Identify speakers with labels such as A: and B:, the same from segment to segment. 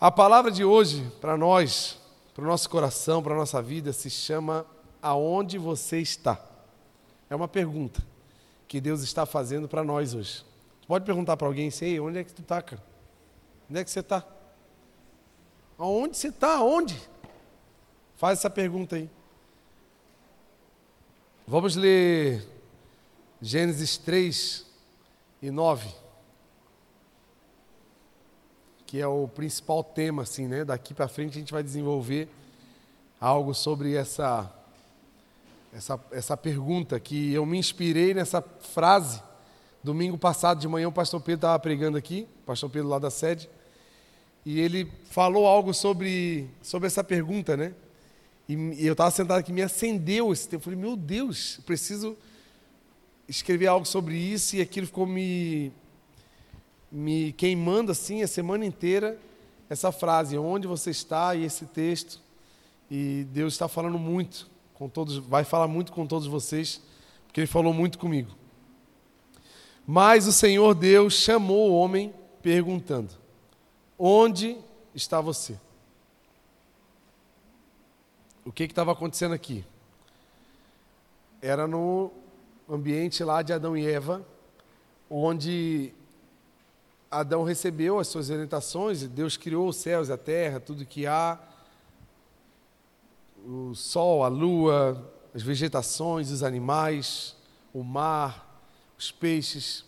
A: A palavra de hoje, para nós, para o nosso coração, para a nossa vida, se chama Aonde você está? É uma pergunta que Deus está fazendo para nós hoje. Tu pode perguntar para alguém assim, onde é que tu está, cara? Onde é que você está? Aonde você está? Aonde? Faz essa pergunta aí. Vamos ler Gênesis 3 e 9, que é o principal tema, assim, né? Daqui para frente a gente vai desenvolver algo sobre essa, essa, essa pergunta, que eu me inspirei nessa frase. Domingo passado de manhã o pastor Pedro estava pregando aqui, pastor Pedro lá da sede, e ele falou algo sobre, sobre essa pergunta, né? E, e eu estava sentado aqui, me acendeu esse tempo. Eu falei, meu Deus, preciso escrever algo sobre isso e aquilo ficou me, me queimando assim a semana inteira. Essa frase, onde você está, e esse texto. E Deus está falando muito com todos, vai falar muito com todos vocês, porque Ele falou muito comigo. Mas o Senhor Deus chamou o homem perguntando: Onde está você? O que estava acontecendo aqui? Era no ambiente lá de Adão e Eva, onde Adão recebeu as suas orientações, Deus criou os céus e a terra, tudo que há, o sol, a lua, as vegetações, os animais, o mar, os peixes.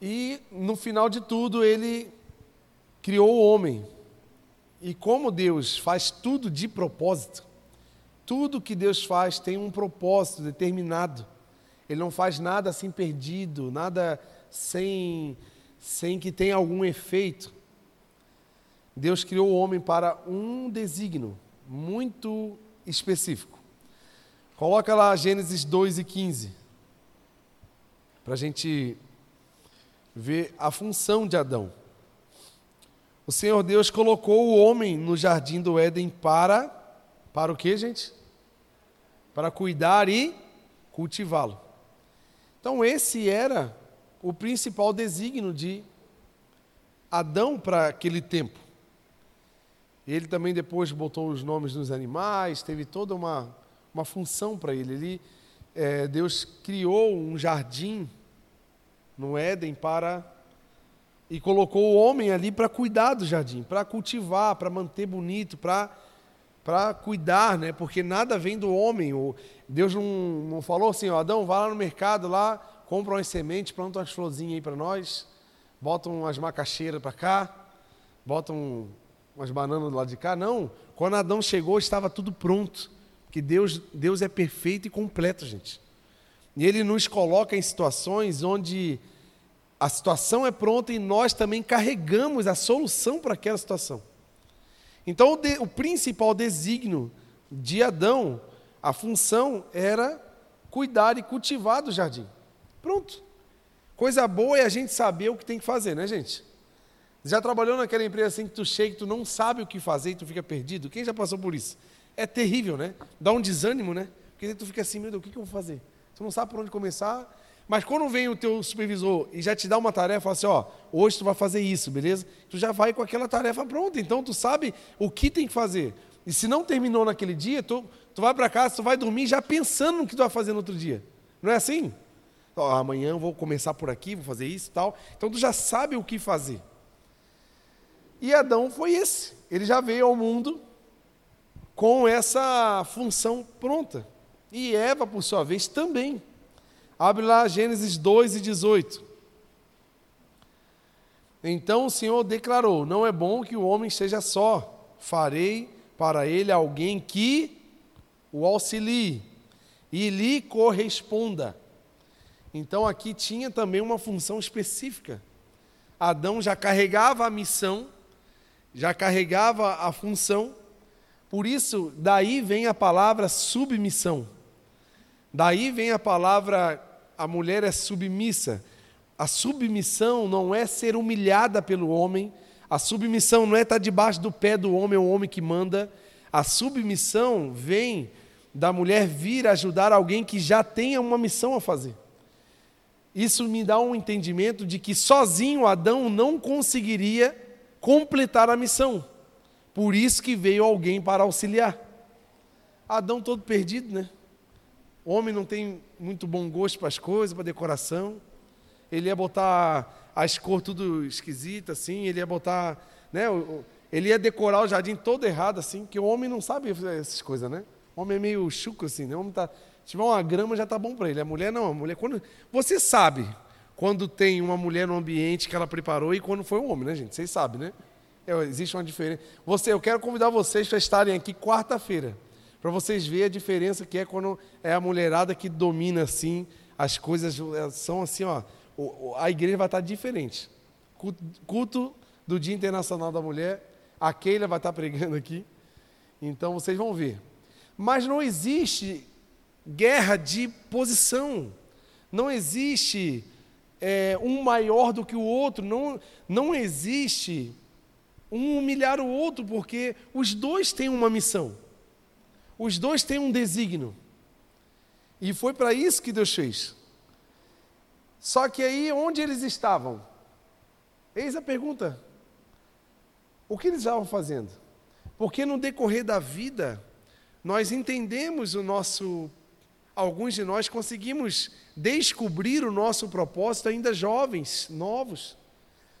A: E no final de tudo, ele criou o homem. E como Deus faz tudo de propósito, tudo que Deus faz tem um propósito determinado. Ele não faz nada assim perdido, nada sem, sem que tenha algum efeito. Deus criou o homem para um desígnio muito específico. Coloca lá Gênesis 2 e 15, para a gente ver a função de Adão. O Senhor Deus colocou o homem no jardim do Éden para, para o que, gente? Para cuidar e cultivá-lo. Então, esse era o principal desígnio de Adão para aquele tempo. Ele também depois botou os nomes nos animais, teve toda uma, uma função para ele. ele é, Deus criou um jardim no Éden para. e colocou o homem ali para cuidar do jardim, para cultivar, para manter bonito, para para cuidar, né? Porque nada vem do homem. Deus não, não falou assim, ó, Adão, vá lá no mercado lá, compra umas sementes, planta umas florzinhas aí para nós, bota umas macaxeiras para cá, bota um, umas bananas do lado de cá. Não. Quando Adão chegou, estava tudo pronto. Porque Deus, Deus é perfeito e completo, gente. E Ele nos coloca em situações onde a situação é pronta e nós também carregamos a solução para aquela situação. Então, o, de, o principal desígnio de Adão, a função era cuidar e cultivar do jardim. Pronto. Coisa boa é a gente saber o que tem que fazer, né, gente? Já trabalhou naquela empresa assim que tu chega e tu não sabe o que fazer e tu fica perdido? Quem já passou por isso? É terrível, né? Dá um desânimo, né? Porque tu fica assim, meu Deus, o que, eu vou fazer? Tu não sabe por onde começar. Mas quando vem o teu supervisor e já te dá uma tarefa, fala assim, ó, hoje tu vai fazer isso, beleza? Tu já vai com aquela tarefa pronta, então tu sabe o que tem que fazer. E se não terminou naquele dia, tu, tu vai para casa, tu vai dormir já pensando no que tu vai fazer no outro dia. Não é assim? Ó, amanhã eu vou começar por aqui, vou fazer isso e tal. Então tu já sabe o que fazer. E Adão foi esse. Ele já veio ao mundo com essa função pronta. E Eva, por sua vez, também. Abre lá Gênesis 2 e 18. Então o Senhor declarou: Não é bom que o homem seja só, farei para ele alguém que o auxilie e lhe corresponda. Então aqui tinha também uma função específica. Adão já carregava a missão já carregava a função. Por isso, daí vem a palavra submissão. Daí vem a palavra a mulher é submissa. A submissão não é ser humilhada pelo homem, a submissão não é estar debaixo do pé do homem, é o homem que manda. A submissão vem da mulher vir ajudar alguém que já tenha uma missão a fazer. Isso me dá um entendimento de que sozinho Adão não conseguiria completar a missão. Por isso que veio alguém para auxiliar. Adão todo perdido, né? O homem não tem muito bom gosto para as coisas, para decoração. Ele ia botar as cores tudo esquisita, assim. Ele ia botar, né? Ele ia decorar o jardim todo errado, assim, que o homem não sabe essas coisas, né? O homem é meio chuco, assim, né? O homem tá, se tiver uma grama já tá bom para ele. A mulher não, a mulher quando você sabe quando tem uma mulher no ambiente que ela preparou e quando foi um homem, né, gente? Vocês sabem, né? É, existe uma diferença. Você, eu quero convidar vocês para estarem aqui quarta-feira, para vocês verem a diferença que é quando é a mulherada que domina assim as coisas são assim, ó. A igreja vai estar diferente. Culto do Dia Internacional da Mulher a Keila vai estar pregando aqui. Então vocês vão ver. Mas não existe guerra de posição. Não existe é, um maior do que o outro. Não, não existe um humilhar o outro, porque os dois têm uma missão. Os dois têm um desígnio. E foi para isso que Deus fez. Só que aí, onde eles estavam? Eis a pergunta: o que eles estavam fazendo? Porque no decorrer da vida, nós entendemos o nosso. Alguns de nós conseguimos descobrir o nosso propósito ainda jovens, novos.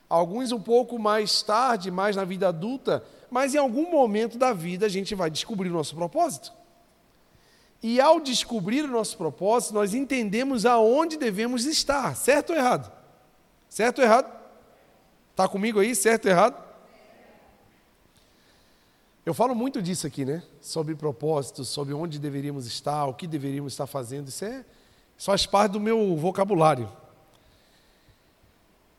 A: Alguns um pouco mais tarde, mais na vida adulta, mas em algum momento da vida a gente vai descobrir o nosso propósito. E ao descobrir o nosso propósito, nós entendemos aonde devemos estar, certo ou errado? Certo ou errado? Está comigo aí, certo ou errado? Eu falo muito disso aqui, né? Sobre propósitos, sobre onde deveríamos estar, o que deveríamos estar fazendo. Isso é faz parte do meu vocabulário.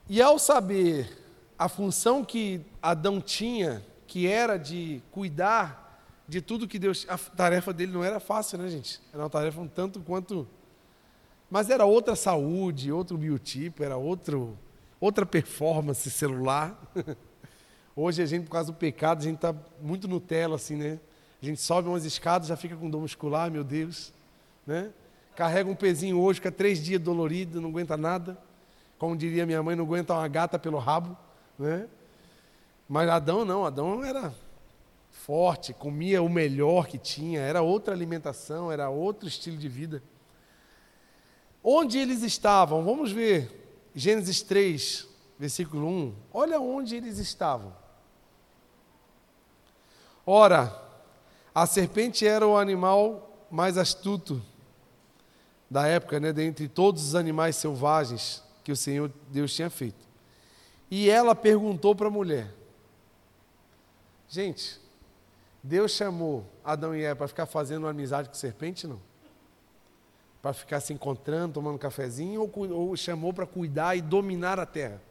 A: E ao saber a função que Adão tinha, que era de cuidar de tudo que Deus. A tarefa dele não era fácil, né, gente? Era uma tarefa um tanto quanto. Mas era outra saúde, outro biotipo, era outro, outra performance celular. Hoje a gente, por causa do pecado, a gente está muito Nutella, assim, né? A gente sobe umas escadas, já fica com dor muscular, meu Deus. Né? Carrega um pezinho hoje, fica três dias dolorido, não aguenta nada. Como diria minha mãe, não aguenta uma gata pelo rabo. Né? Mas Adão não, Adão era forte, comia o melhor que tinha, era outra alimentação, era outro estilo de vida. Onde eles estavam? Vamos ver Gênesis 3, versículo 1. Olha onde eles estavam. Ora, a serpente era o animal mais astuto da época, né, dentre todos os animais selvagens que o Senhor Deus tinha feito. E ela perguntou para a mulher: Gente, Deus chamou Adão e Eva para ficar fazendo amizade com serpente, não? Para ficar se encontrando, tomando um cafezinho, ou, ou chamou para cuidar e dominar a terra?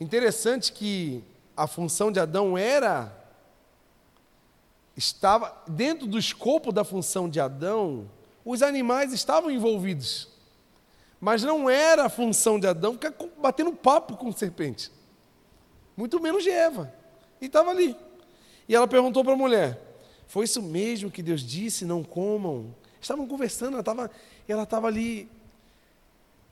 A: Interessante que a função de Adão era estava dentro do escopo da função de Adão, os animais estavam envolvidos. Mas não era a função de Adão ficar batendo papo com serpente. Muito menos de Eva. E estava ali. E ela perguntou para a mulher: Foi isso mesmo que Deus disse? Não comam? Estavam conversando, ela estava ela estava ali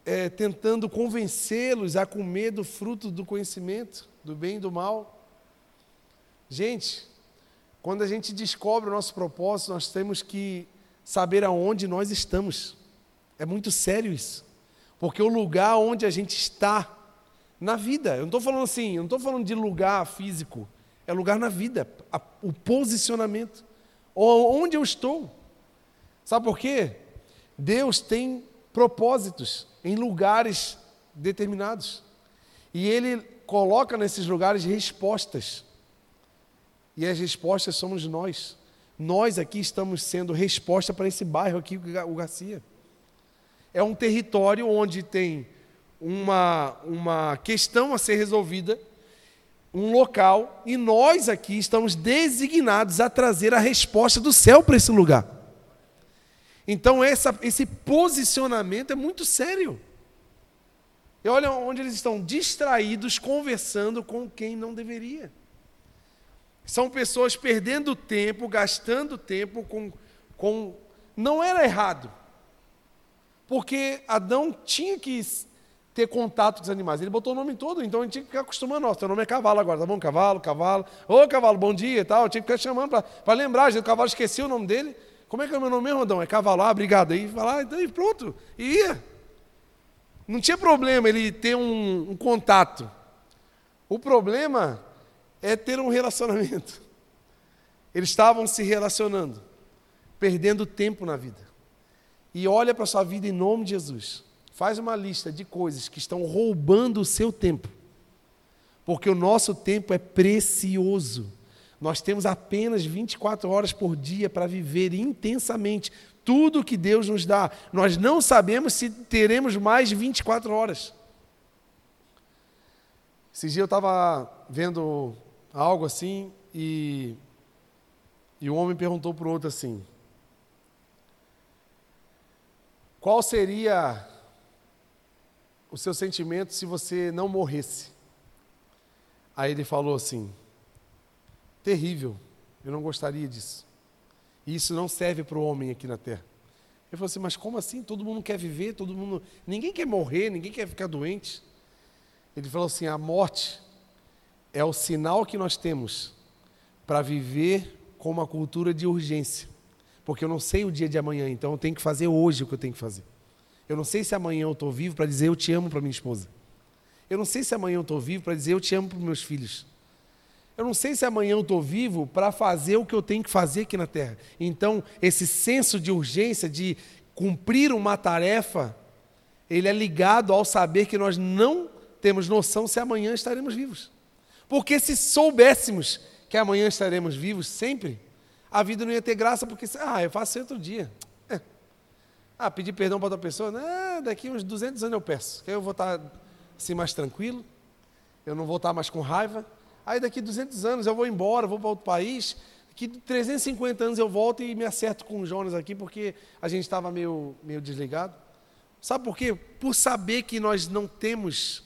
A: é, tentando convencê-los a comer do fruto do conhecimento, do bem e do mal. Gente, quando a gente descobre o nosso propósito, nós temos que saber aonde nós estamos. É muito sério isso. Porque o lugar onde a gente está na vida, eu não estou falando assim, eu não estou falando de lugar físico, é lugar na vida, a, o posicionamento. Onde eu estou. Sabe por quê? Deus tem propósitos em lugares determinados. E Ele coloca nesses lugares respostas. E as respostas somos nós. Nós aqui estamos sendo resposta para esse bairro aqui, o Garcia. É um território onde tem uma, uma questão a ser resolvida, um local, e nós aqui estamos designados a trazer a resposta do céu para esse lugar. Então, essa, esse posicionamento é muito sério. E olha onde eles estão distraídos, conversando com quem não deveria. São pessoas perdendo tempo, gastando tempo com, com. Não era errado. Porque Adão tinha que ter contato com os animais. Ele botou o nome todo, então gente tinha que ficar acostumando. Nossa, teu nome é cavalo agora, tá bom? Cavalo, cavalo. Ô, cavalo, bom dia e tal. Eu tinha que ficar chamando para lembrar. O cavalo esqueceu o nome dele. Como é que é o meu nome mesmo, Rodão? É cavalo. Ah, obrigado. Aí lá, então, e pronto. E ia. Não tinha problema ele ter um, um contato. O problema é ter um relacionamento. Eles estavam se relacionando, perdendo tempo na vida. E olha para a sua vida em nome de Jesus. Faz uma lista de coisas que estão roubando o seu tempo. Porque o nosso tempo é precioso. Nós temos apenas 24 horas por dia para viver intensamente tudo que Deus nos dá. Nós não sabemos se teremos mais 24 horas. Esse dia eu estava vendo algo assim e, e um homem perguntou para o outro assim: Qual seria o seu sentimento se você não morresse? Aí ele falou assim: terrível, eu não gostaria disso. E isso não serve para o homem aqui na terra. Ele falou assim: mas como assim? Todo mundo quer viver, todo mundo. Ninguém quer morrer, ninguém quer ficar doente. Ele falou assim: a morte é o sinal que nós temos para viver com uma cultura de urgência. Porque eu não sei o dia de amanhã, então eu tenho que fazer hoje o que eu tenho que fazer. Eu não sei se amanhã eu estou vivo para dizer eu te amo para minha esposa. Eu não sei se amanhã eu estou vivo para dizer eu te amo para meus filhos. Eu não sei se amanhã eu estou vivo para fazer o que eu tenho que fazer aqui na terra. Então, esse senso de urgência, de cumprir uma tarefa, ele é ligado ao saber que nós não temos noção se amanhã estaremos vivos. Porque se soubéssemos que amanhã estaremos vivos sempre, a vida não ia ter graça, porque, ah, eu faço outro dia. Ah, pedir perdão para outra pessoa? Não, daqui uns 200 anos eu peço. Que aí eu vou estar assim mais tranquilo, eu não vou estar mais com raiva. Aí daqui 200 anos eu vou embora, vou para outro país. Daqui 350 anos eu volto e me acerto com o Jonas aqui, porque a gente estava meio, meio desligado. Sabe por quê? Por saber que nós não temos,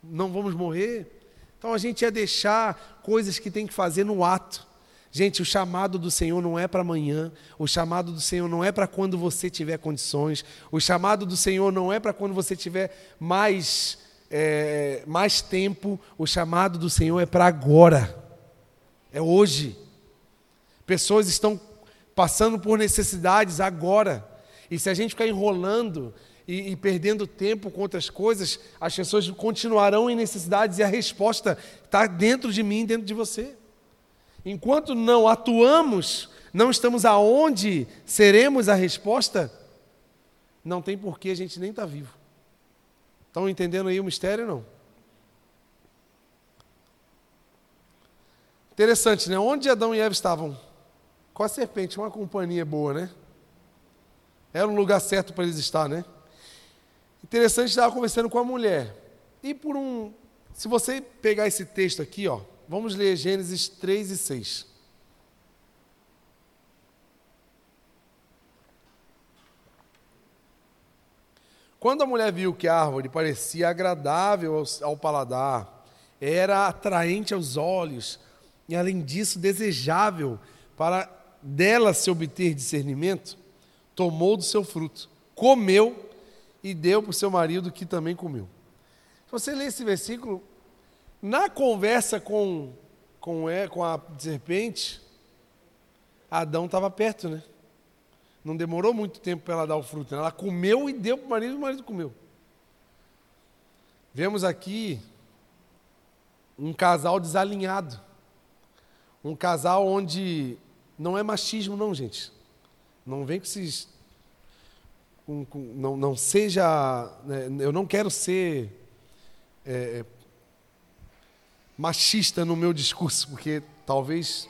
A: não vamos morrer. Então a gente ia deixar coisas que tem que fazer no ato. Gente, o chamado do Senhor não é para amanhã, o chamado do Senhor não é para quando você tiver condições, o chamado do Senhor não é para quando você tiver mais, é, mais tempo, o chamado do Senhor é para agora, é hoje. Pessoas estão passando por necessidades agora, e se a gente ficar enrolando e, e, perdendo tempo com outras coisas, as pessoas continuarão em necessidades e a resposta está dentro de mim, dentro de você. Enquanto não atuamos, não estamos aonde seremos a resposta, não tem porquê a gente nem estar tá vivo. Estão entendendo aí o mistério não? Interessante, né? Onde Adão e Eva estavam? Com a serpente, uma companhia boa, né? Era um lugar certo para eles estar, né? Interessante, estava conversando com a mulher. E por um. Se você pegar esse texto aqui, ó, Vamos ler Gênesis 3 e 6. Quando a mulher viu que a árvore parecia agradável ao, ao paladar, era atraente aos olhos e, além disso, desejável para dela se obter discernimento, tomou do seu fruto, comeu e deu para o seu marido que também comeu. Se você ler esse versículo, na conversa com, com, com a serpente, Adão estava perto, né? Não demorou muito tempo para ela dar o fruto. Né? Ela comeu e deu para o marido e o marido comeu. Vemos aqui um casal desalinhado. Um casal onde não é machismo, não, gente. Não vem com esses. Com, com, não, não seja. Né, eu não quero ser é, machista no meu discurso, porque talvez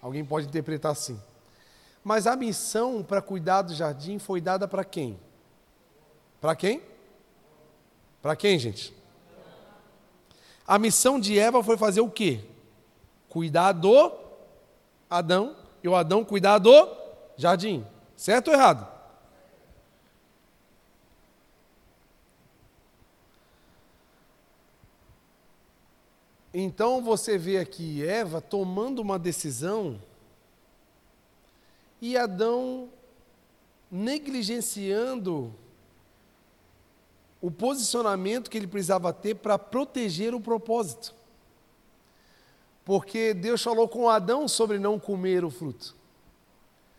A: alguém pode interpretar assim. Mas a missão para cuidar do jardim foi dada para quem? Para quem? Para quem, gente? A missão de Eva foi fazer o quê? Cuidar do Adão e o Adão cuidar do jardim. Certo ou errado? Então você vê aqui Eva tomando uma decisão e Adão negligenciando o posicionamento que ele precisava ter para proteger o propósito. Porque Deus falou com Adão sobre não comer o fruto.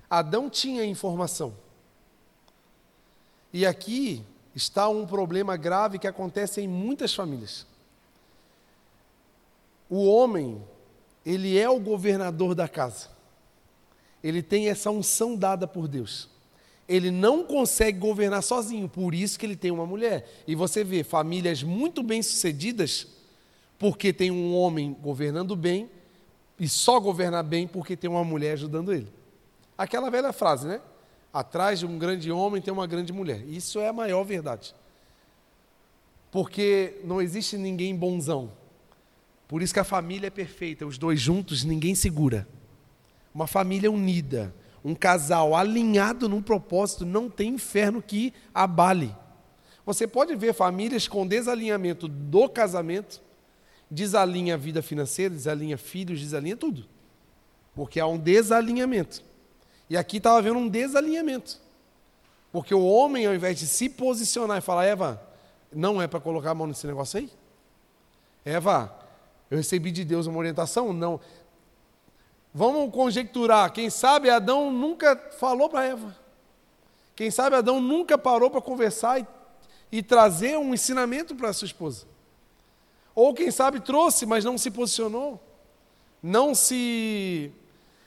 A: Adão tinha informação. E aqui está um problema grave que acontece em muitas famílias. O homem, ele é o governador da casa. Ele tem essa unção dada por Deus. Ele não consegue governar sozinho, por isso que ele tem uma mulher. E você vê famílias muito bem-sucedidas porque tem um homem governando bem e só governar bem porque tem uma mulher ajudando ele. Aquela velha frase, né? Atrás de um grande homem tem uma grande mulher. Isso é a maior verdade. Porque não existe ninguém bonzão. Por isso que a família é perfeita, os dois juntos ninguém segura. Uma família unida, um casal alinhado num propósito, não tem inferno que abale. Você pode ver famílias com desalinhamento do casamento, desalinha a vida financeira, desalinha filhos, desalinha tudo. Porque há um desalinhamento. E aqui estava havendo um desalinhamento. Porque o homem, ao invés de se posicionar e falar, Eva, não é para colocar a mão nesse negócio aí? Eva, eu recebi de Deus uma orientação? Não. Vamos conjecturar. Quem sabe Adão nunca falou para Eva. Quem sabe Adão nunca parou para conversar e, e trazer um ensinamento para sua esposa. Ou quem sabe trouxe, mas não se posicionou. Não se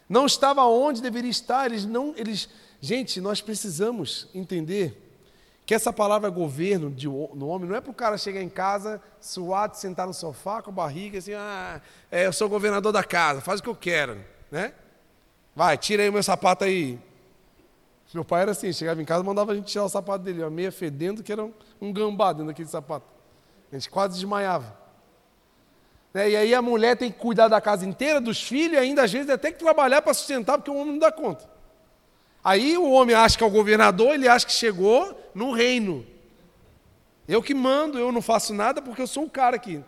A: não estava onde deveria estar, eles não, eles, gente, nós precisamos entender que essa palavra governo de, no homem não é para o cara chegar em casa, suado, sentar no sofá com a barriga, assim, ah, é, eu sou governador da casa, faz o que eu quero, né? Vai, tira aí o meu sapato aí. Meu pai era assim, chegava em casa, mandava a gente tirar o sapato dele, uma meia fedendo, que era um, um gambá dentro daquele sapato. A gente quase desmaiava. Né? E aí a mulher tem que cuidar da casa inteira, dos filhos, e ainda às vezes até que trabalhar para sustentar, porque o homem não dá conta. Aí o homem acha que é o governador, ele acha que chegou no reino. Eu que mando, eu não faço nada porque eu sou um cara aqui.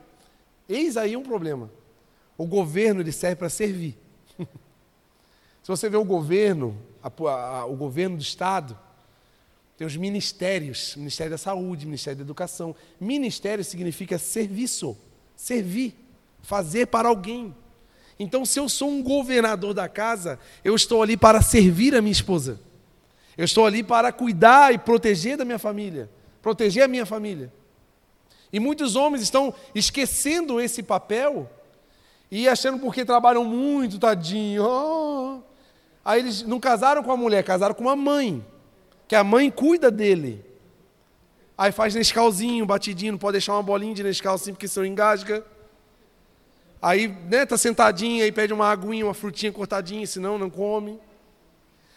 A: Eis aí um problema. O governo ele serve para servir. Se você vê o governo, a, a, o governo do Estado, tem os ministérios, Ministério da Saúde, Ministério da Educação. Ministério significa serviço, servir fazer para alguém. Então, se eu sou um governador da casa, eu estou ali para servir a minha esposa. Eu estou ali para cuidar e proteger da minha família, proteger a minha família. E muitos homens estão esquecendo esse papel e achando porque trabalham muito, tadinho. Oh. Aí eles não casaram com a mulher, casaram com uma mãe, que a mãe cuida dele. Aí faz Nescauzinho, batidinho, não pode deixar uma bolinha de Nescau assim porque senão engasga. Aí, né, tá sentadinho, aí pede uma aguinha, uma frutinha cortadinha, senão não come.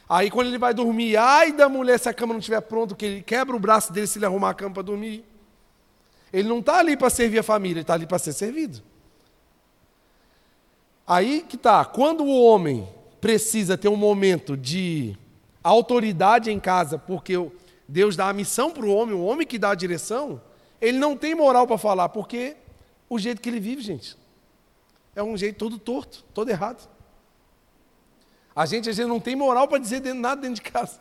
A: Aí quando ele vai dormir, ai da mulher se a cama não estiver pronta, que ele quebra o braço dele se ele arrumar a cama para dormir. Ele não está ali para servir a família, ele está ali para ser servido. Aí que tá, quando o homem precisa ter um momento de autoridade em casa, porque Deus dá a missão para o homem, o homem que dá a direção, ele não tem moral para falar, porque o jeito que ele vive, gente é um jeito todo torto, todo errado. A gente às vezes não tem moral para dizer nada dentro de casa.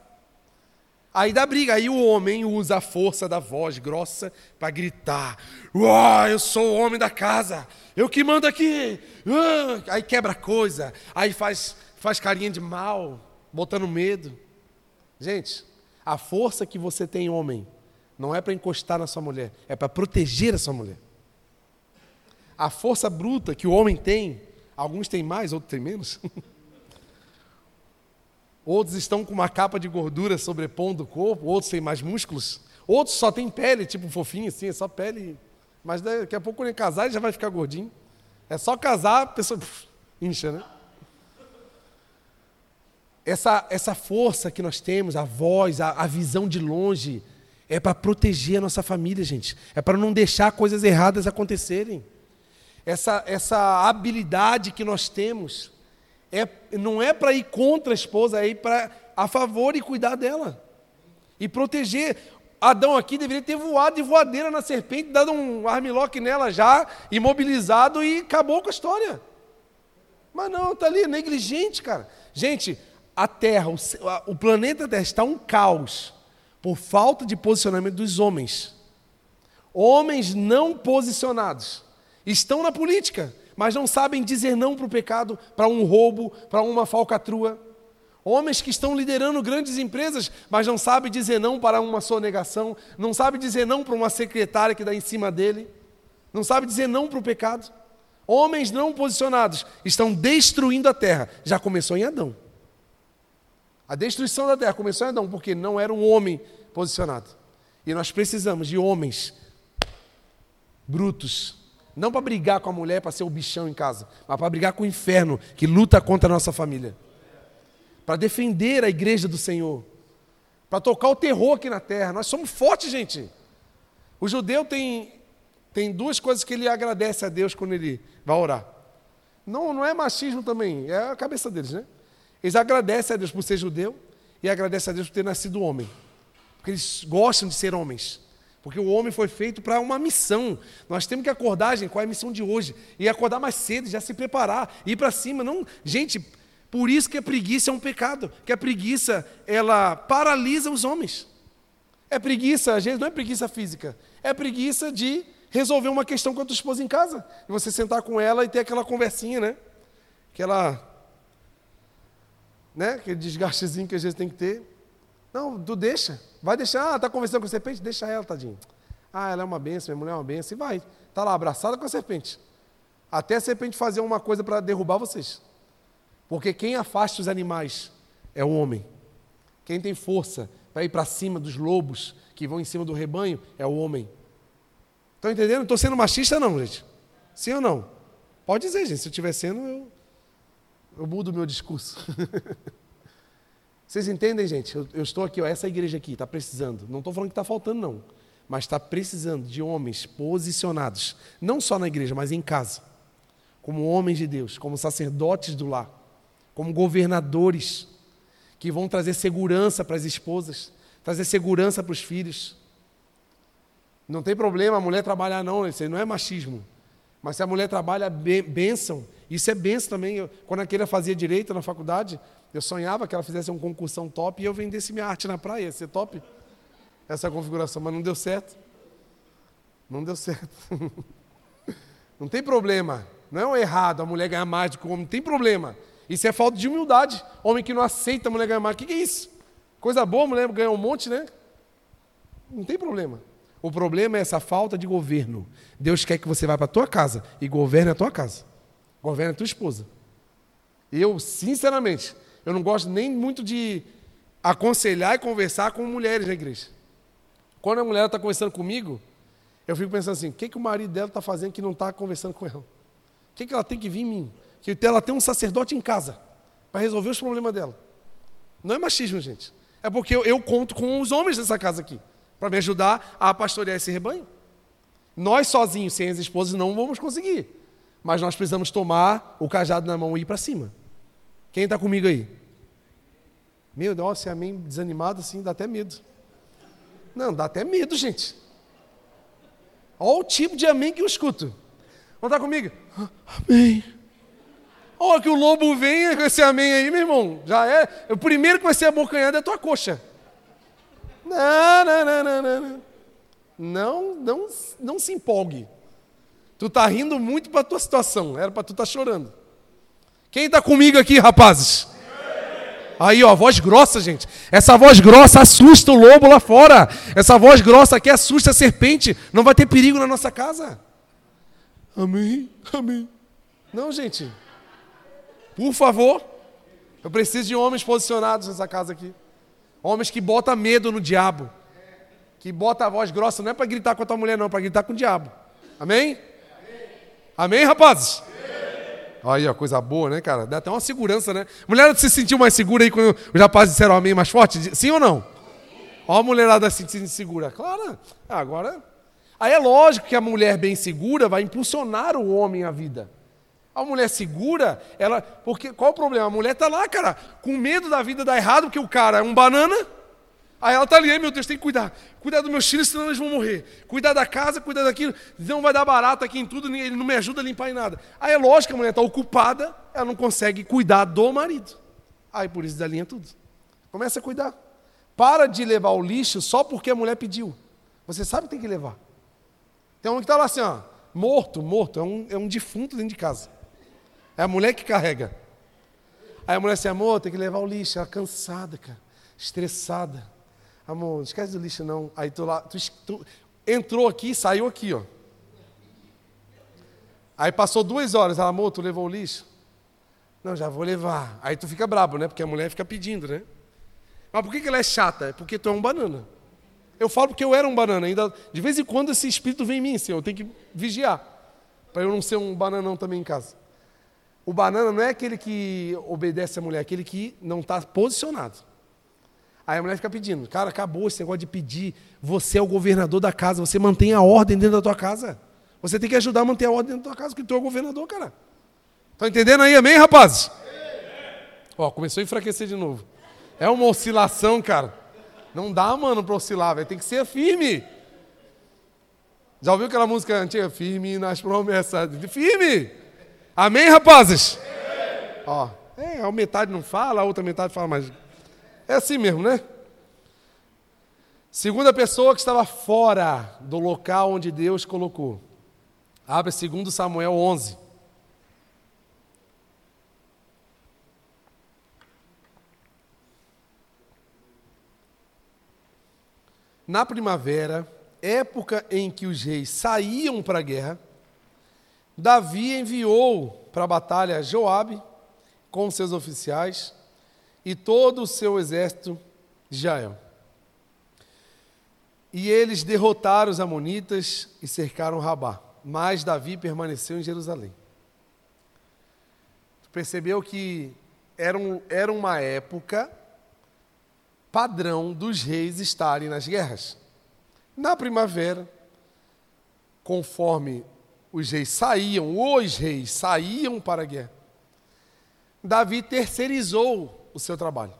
A: Aí dá briga, aí o homem usa a força da voz grossa para gritar: Uau, eu sou o homem da casa, eu que mando aqui. Uh! Aí quebra coisa, aí faz, faz carinha de mal, botando medo. Gente, a força que você tem, homem, não é para encostar na sua mulher, é para proteger a sua mulher a força bruta que o homem tem, alguns têm mais, outros têm menos. outros estão com uma capa de gordura sobrepondo o corpo, outros têm mais músculos, outros só têm pele, tipo fofinho assim, é só pele. Mas daqui a pouco, quando ele casar, ele já vai ficar gordinho. É só casar, a pessoa incha, né? Essa, essa força que nós temos, a voz, a, a visão de longe, é para proteger a nossa família, gente. É para não deixar coisas erradas acontecerem essa, essa habilidade que nós temos, é, não é para ir contra a esposa, é ir para a favor e cuidar dela. E proteger. Adão aqui deveria ter voado de voadeira na serpente, dado um armlock nela já, imobilizado e acabou com a história. Mas não, está ali, negligente, cara. Gente, a Terra, o, planeta Terra está um caos por falta de posicionamento dos homens. Homens não posicionados estão na política, mas não sabem dizer não para o pecado, para um roubo, para uma falcatrua. Homens que estão liderando grandes empresas, mas não sabem dizer não para uma sonegação, não sabem dizer não para uma secretária que dá em cima dele, não sabem dizer não para o pecado. Homens não posicionados estão destruindo a terra. Já começou em Adão. A destruição da terra começou em Adão, porque não era um homem posicionado. E nós precisamos de homens brutos, não para brigar com a mulher, para ser o bichão em casa, mas para brigar com o inferno que luta contra a nossa família. Para defender a igreja do Senhor. Para tocar o terror aqui na terra. Nós somos fortes, gente. O judeu tem, tem duas coisas que ele agradece a Deus quando ele vai orar. Não, não é machismo também, é a cabeça deles, né? Eles agradecem a Deus por ser judeu e agradecem a Deus por ter nascido homem. Porque eles gostam de ser homens. Porque o homem foi feito para uma missão. Nós temos que acordar, gente, qual é a missão de hoje? E acordar mais cedo, já se preparar, ir para cima. Não, gente, por isso que a preguiça é um pecado. Que a preguiça, ela paralisa os homens. É preguiça, vezes não é preguiça física, é preguiça de resolver uma questão com a tua esposa em casa. E você sentar com ela e ter aquela conversinha, né? Aquela. Né? Aquele desgastezinho que às vezes tem que ter. Não, tu deixa. Vai deixar. Ah, tá conversando com a serpente? Deixa ela, tadinho. Ah, ela é uma benção, minha mulher é uma benção. E vai. Tá lá abraçada com a serpente. Até a serpente fazer uma coisa para derrubar vocês. Porque quem afasta os animais é o homem. Quem tem força para ir para cima dos lobos que vão em cima do rebanho é o homem. Estão entendendo? Estou sendo machista, não, gente. Sim ou não? Pode dizer, gente. Se eu estiver sendo, eu, eu mudo o meu discurso. Vocês entendem, gente? Eu, eu estou aqui, ó, essa igreja aqui está precisando. Não estou falando que está faltando, não. Mas está precisando de homens posicionados, não só na igreja, mas em casa, como homens de Deus, como sacerdotes do lar, como governadores, que vão trazer segurança para as esposas, trazer segurança para os filhos. Não tem problema a mulher trabalhar, não, isso não é machismo. Mas se a mulher trabalha bênção, isso é bênção também. Eu, quando aquele fazia direito na faculdade, eu sonhava que ela fizesse um concursão top e eu vendesse minha arte na praia, ia ser top. Essa configuração, mas não deu certo. Não deu certo. não tem problema. Não é o errado a mulher ganhar mais do que o homem, não tem problema. Isso é falta de humildade. Homem que não aceita a mulher ganhar mais. O que, que é isso? Coisa boa, a mulher ganhar um monte, né? Não tem problema. O problema é essa falta de governo. Deus quer que você vá para a tua casa e governe a tua casa. Governe a tua esposa. Eu, sinceramente, eu não gosto nem muito de aconselhar e conversar com mulheres na igreja. Quando a mulher está conversando comigo, eu fico pensando assim: o que, que o marido dela está fazendo que não está conversando com ela? O que, que ela tem que vir em mim? Que ela tem um sacerdote em casa para resolver os problemas dela. Não é machismo, gente. É porque eu, eu conto com os homens dessa casa aqui para me ajudar a pastorear esse rebanho. Nós sozinhos, sem as esposas, não vamos conseguir. Mas nós precisamos tomar o cajado na mão e ir para cima. Quem está comigo aí? Meu Deus, se amém desanimado assim, dá até medo. Não, dá até medo, gente. Olha o tipo de amém que eu escuto. Vamos estar comigo? Amém. Olha que o lobo vem com esse amém aí, meu irmão. Já é. O primeiro que vai ser abocanhado é a tua coxa. Não, não, não, não, não. Não, não, não se empolgue. Tu está rindo muito para a tua situação. Era para tu estar tá chorando. Quem está comigo aqui, rapazes? Aí, ó, voz grossa, gente. Essa voz grossa assusta o lobo lá fora. Essa voz grossa aqui assusta a serpente. Não vai ter perigo na nossa casa. Amém, amém. Não, gente. Por favor. Eu preciso de homens posicionados nessa casa aqui. Homens que botam medo no diabo. Que bota a voz grossa, não é para gritar com a tua mulher, não, é para gritar com o diabo. Amém? Amém, rapazes? Aí, ó, coisa boa, né, cara? Dá até uma segurança, né? Mulher se sentiu mais segura aí quando os rapazes disseram amém mais forte? Sim ou não? Ó a mulherada se sentindo segura. Claro, agora... Aí é lógico que a mulher bem segura vai impulsionar o homem à vida. A mulher segura, ela. Porque qual o problema? A mulher está lá, cara, com medo da vida dar errado, porque o cara é um banana. Aí ela está ali, meu Deus, tem que cuidar. Cuidar dos meus filhos, senão eles vão morrer. Cuidar da casa, cuidar daquilo. Não vai dar barato aqui em tudo, ele não me ajuda a limpar em nada. Aí é lógico que a mulher está ocupada, ela não consegue cuidar do marido. Aí por isso delinha tudo. Começa a cuidar. Para de levar o lixo só porque a mulher pediu. Você sabe que tem que levar. Tem um que está lá assim, ó, morto, morto, é um, é um defunto dentro de casa. É a mulher que carrega. Aí a mulher assim, amor, tem que levar o lixo. Ela cansada, cara, estressada. Amor, não esquece do lixo não. Aí tu lá, tu, tu entrou aqui e saiu aqui, ó. Aí passou duas horas, ela, amor, tu levou o lixo? Não, já vou levar. Aí tu fica brabo, né? Porque a mulher fica pedindo, né? Mas por que, que ela é chata? É porque tu é um banana. Eu falo porque eu era um banana. Ainda, de vez em quando esse espírito vem em mim, assim, eu tenho que vigiar. Para eu não ser um bananão também em casa. O banana não é aquele que obedece a mulher, é aquele que não está posicionado. Aí a mulher fica pedindo, cara, acabou esse negócio de pedir. Você é o governador da casa, você mantém a ordem dentro da tua casa. Você tem que ajudar a manter a ordem dentro da tua casa, porque tu é o governador, cara. Tá entendendo aí, amém, rapazes? Ó, começou a enfraquecer de novo. É uma oscilação, cara. Não dá, mano, para oscilar, velho. Tem que ser firme. Já ouviu aquela música antiga? Firme nas promessas. Firme! Amém, rapazes? Ó, é, a metade não fala, a outra metade fala, mas é assim mesmo, né? Segunda pessoa que estava fora do local onde Deus colocou. Abre 2 Samuel 11. Na primavera, época em que os reis saíam para a guerra, Davi enviou para a batalha Joabe com seus oficiais e todo o seu exército de Israel. E eles derrotaram os amonitas e cercaram Rabá, mas Davi permaneceu em Jerusalém. Percebeu que era, um, era uma época padrão dos reis estarem nas guerras. Na primavera, conforme os reis saíam, os reis saíam para a guerra. Davi terceirizou o seu trabalho.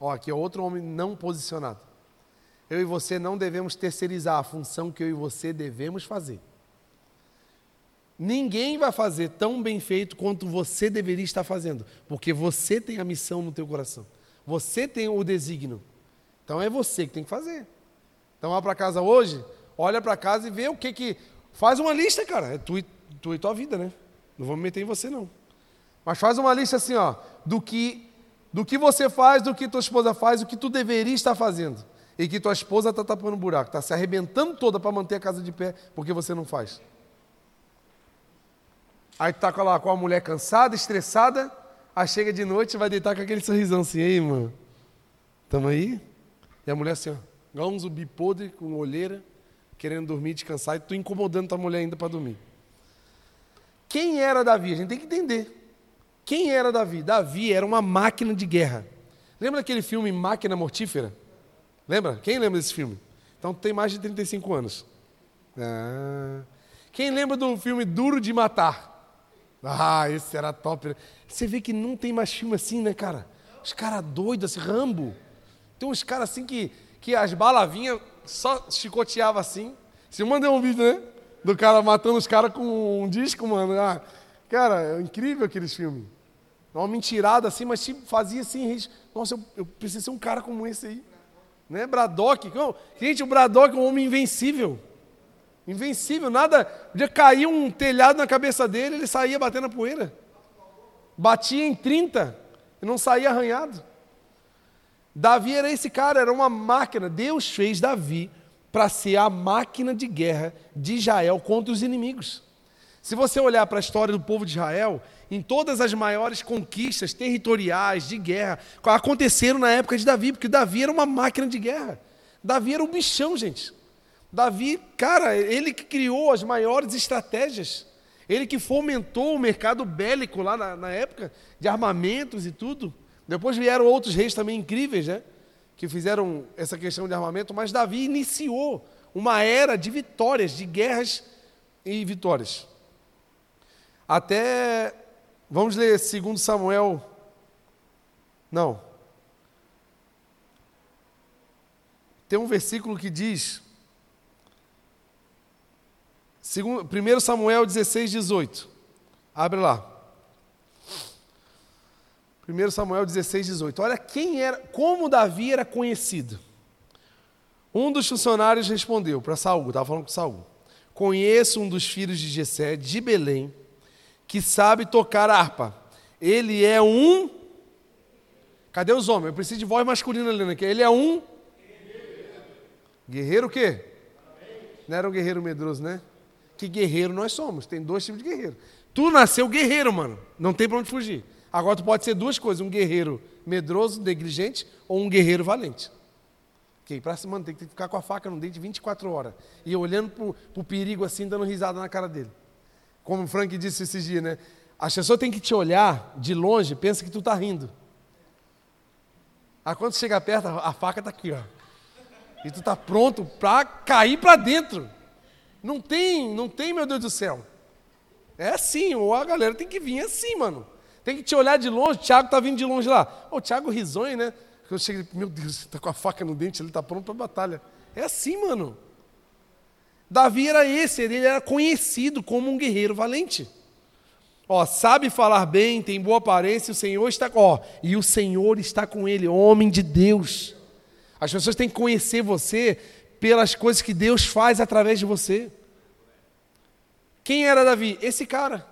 A: Ó, aqui é outro homem não posicionado. Eu e você não devemos terceirizar a função que eu e você devemos fazer. Ninguém vai fazer tão bem feito quanto você deveria estar fazendo, porque você tem a missão no teu coração. Você tem o desígnio. Então é você que tem que fazer. Então vá para casa hoje, olha para casa e vê o que que Faz uma lista, cara. É tu e, tu e tua vida, né? Não vou me meter em você, não. Mas faz uma lista assim, ó, do que, do que você faz, do que tua esposa faz, o que tu deveria estar fazendo. E que tua esposa está tapando buraco, está se arrebentando toda para manter a casa de pé, porque você não faz. Aí tu tá com a, com a mulher cansada, estressada, aí chega de noite e vai deitar com aquele sorrisão assim, ei, mano, tamo aí? E a mulher assim, ó, igual um zumbi podre, com olheira querendo dormir, descansar, e tu incomodando tua mulher ainda para dormir. Quem era Davi? A gente tem que entender. Quem era Davi? Davi era uma máquina de guerra. Lembra daquele filme Máquina Mortífera? Lembra? Quem lembra desse filme? Então tem mais de 35 anos. Ah. Quem lembra do filme Duro de Matar? Ah, esse era top. Você vê que não tem mais filme assim, né, cara? Os caras doidos, assim, Rambo. Tem uns caras assim que, que as balas vinham só chicoteava assim. Se mandei um vídeo, né? Do cara matando os caras com um disco, mano. Ah, cara, é incrível aqueles filmes. Uma mentirada assim, mas tipo, fazia assim. Nossa, eu, eu preciso ser um cara como esse aí. Né? Braddock. Gente, o Braddock é um homem invencível. Invencível, nada. Podia cair um telhado na cabeça dele, ele saía batendo a poeira. Batia em 30 e não saía arranhado. Davi era esse cara, era uma máquina. Deus fez Davi para ser a máquina de guerra de Israel contra os inimigos. Se você olhar para a história do povo de Israel, em todas as maiores conquistas territoriais de guerra aconteceram na época de Davi, porque Davi era uma máquina de guerra. Davi era um bichão, gente. Davi, cara, ele que criou as maiores estratégias. Ele que fomentou o mercado bélico lá na, na época, de armamentos e tudo. Depois vieram outros reis também incríveis, né? Que fizeram essa questão de armamento, mas Davi iniciou uma era de vitórias, de guerras e vitórias. Até, vamos ler 2 Samuel. Não. Tem um versículo que diz. 1 Samuel 16, 18. Abre lá. 1 Samuel 16, 18. Olha quem era, como Davi era conhecido. Um dos funcionários respondeu para Saul, estava falando com Saul. Conheço um dos filhos de Jessé, de Belém, que sabe tocar harpa. Ele é um. Cadê os homens? Eu preciso de voz masculina ali aqui. Ele é um. Guerreiro o quê? Não era um guerreiro medroso, né? Que guerreiro nós somos. Tem dois tipos de guerreiro. Tu nasceu guerreiro, mano. Não tem pra onde fugir. Agora tu pode ser duas coisas: um guerreiro medroso, negligente, ou um guerreiro valente. Okay, pra, mano, tem que ficar com a faca no dente 24 horas. E olhando pro, pro perigo assim, dando risada na cara dele. Como o Frank disse esses dias, né? As pessoas têm que te olhar de longe, pensa que tu tá rindo. Aí quando chega perto, a faca tá aqui, ó. E tu tá pronto para cair para dentro. Não tem, não tem, meu Deus do céu. É assim, ou a galera tem que vir assim, mano. Tem que te olhar de longe, o Thiago tá vindo de longe lá. O Thiago risonho, né? Eu chego, meu Deus, tá com a faca no dente, ele tá pronto para batalha. É assim, mano. Davi era esse, ele era conhecido como um guerreiro valente. Ó, sabe falar bem, tem boa aparência, o Senhor está, ó, e o Senhor está com ele, homem de Deus. As pessoas têm que conhecer você pelas coisas que Deus faz através de você. Quem era Davi? Esse cara.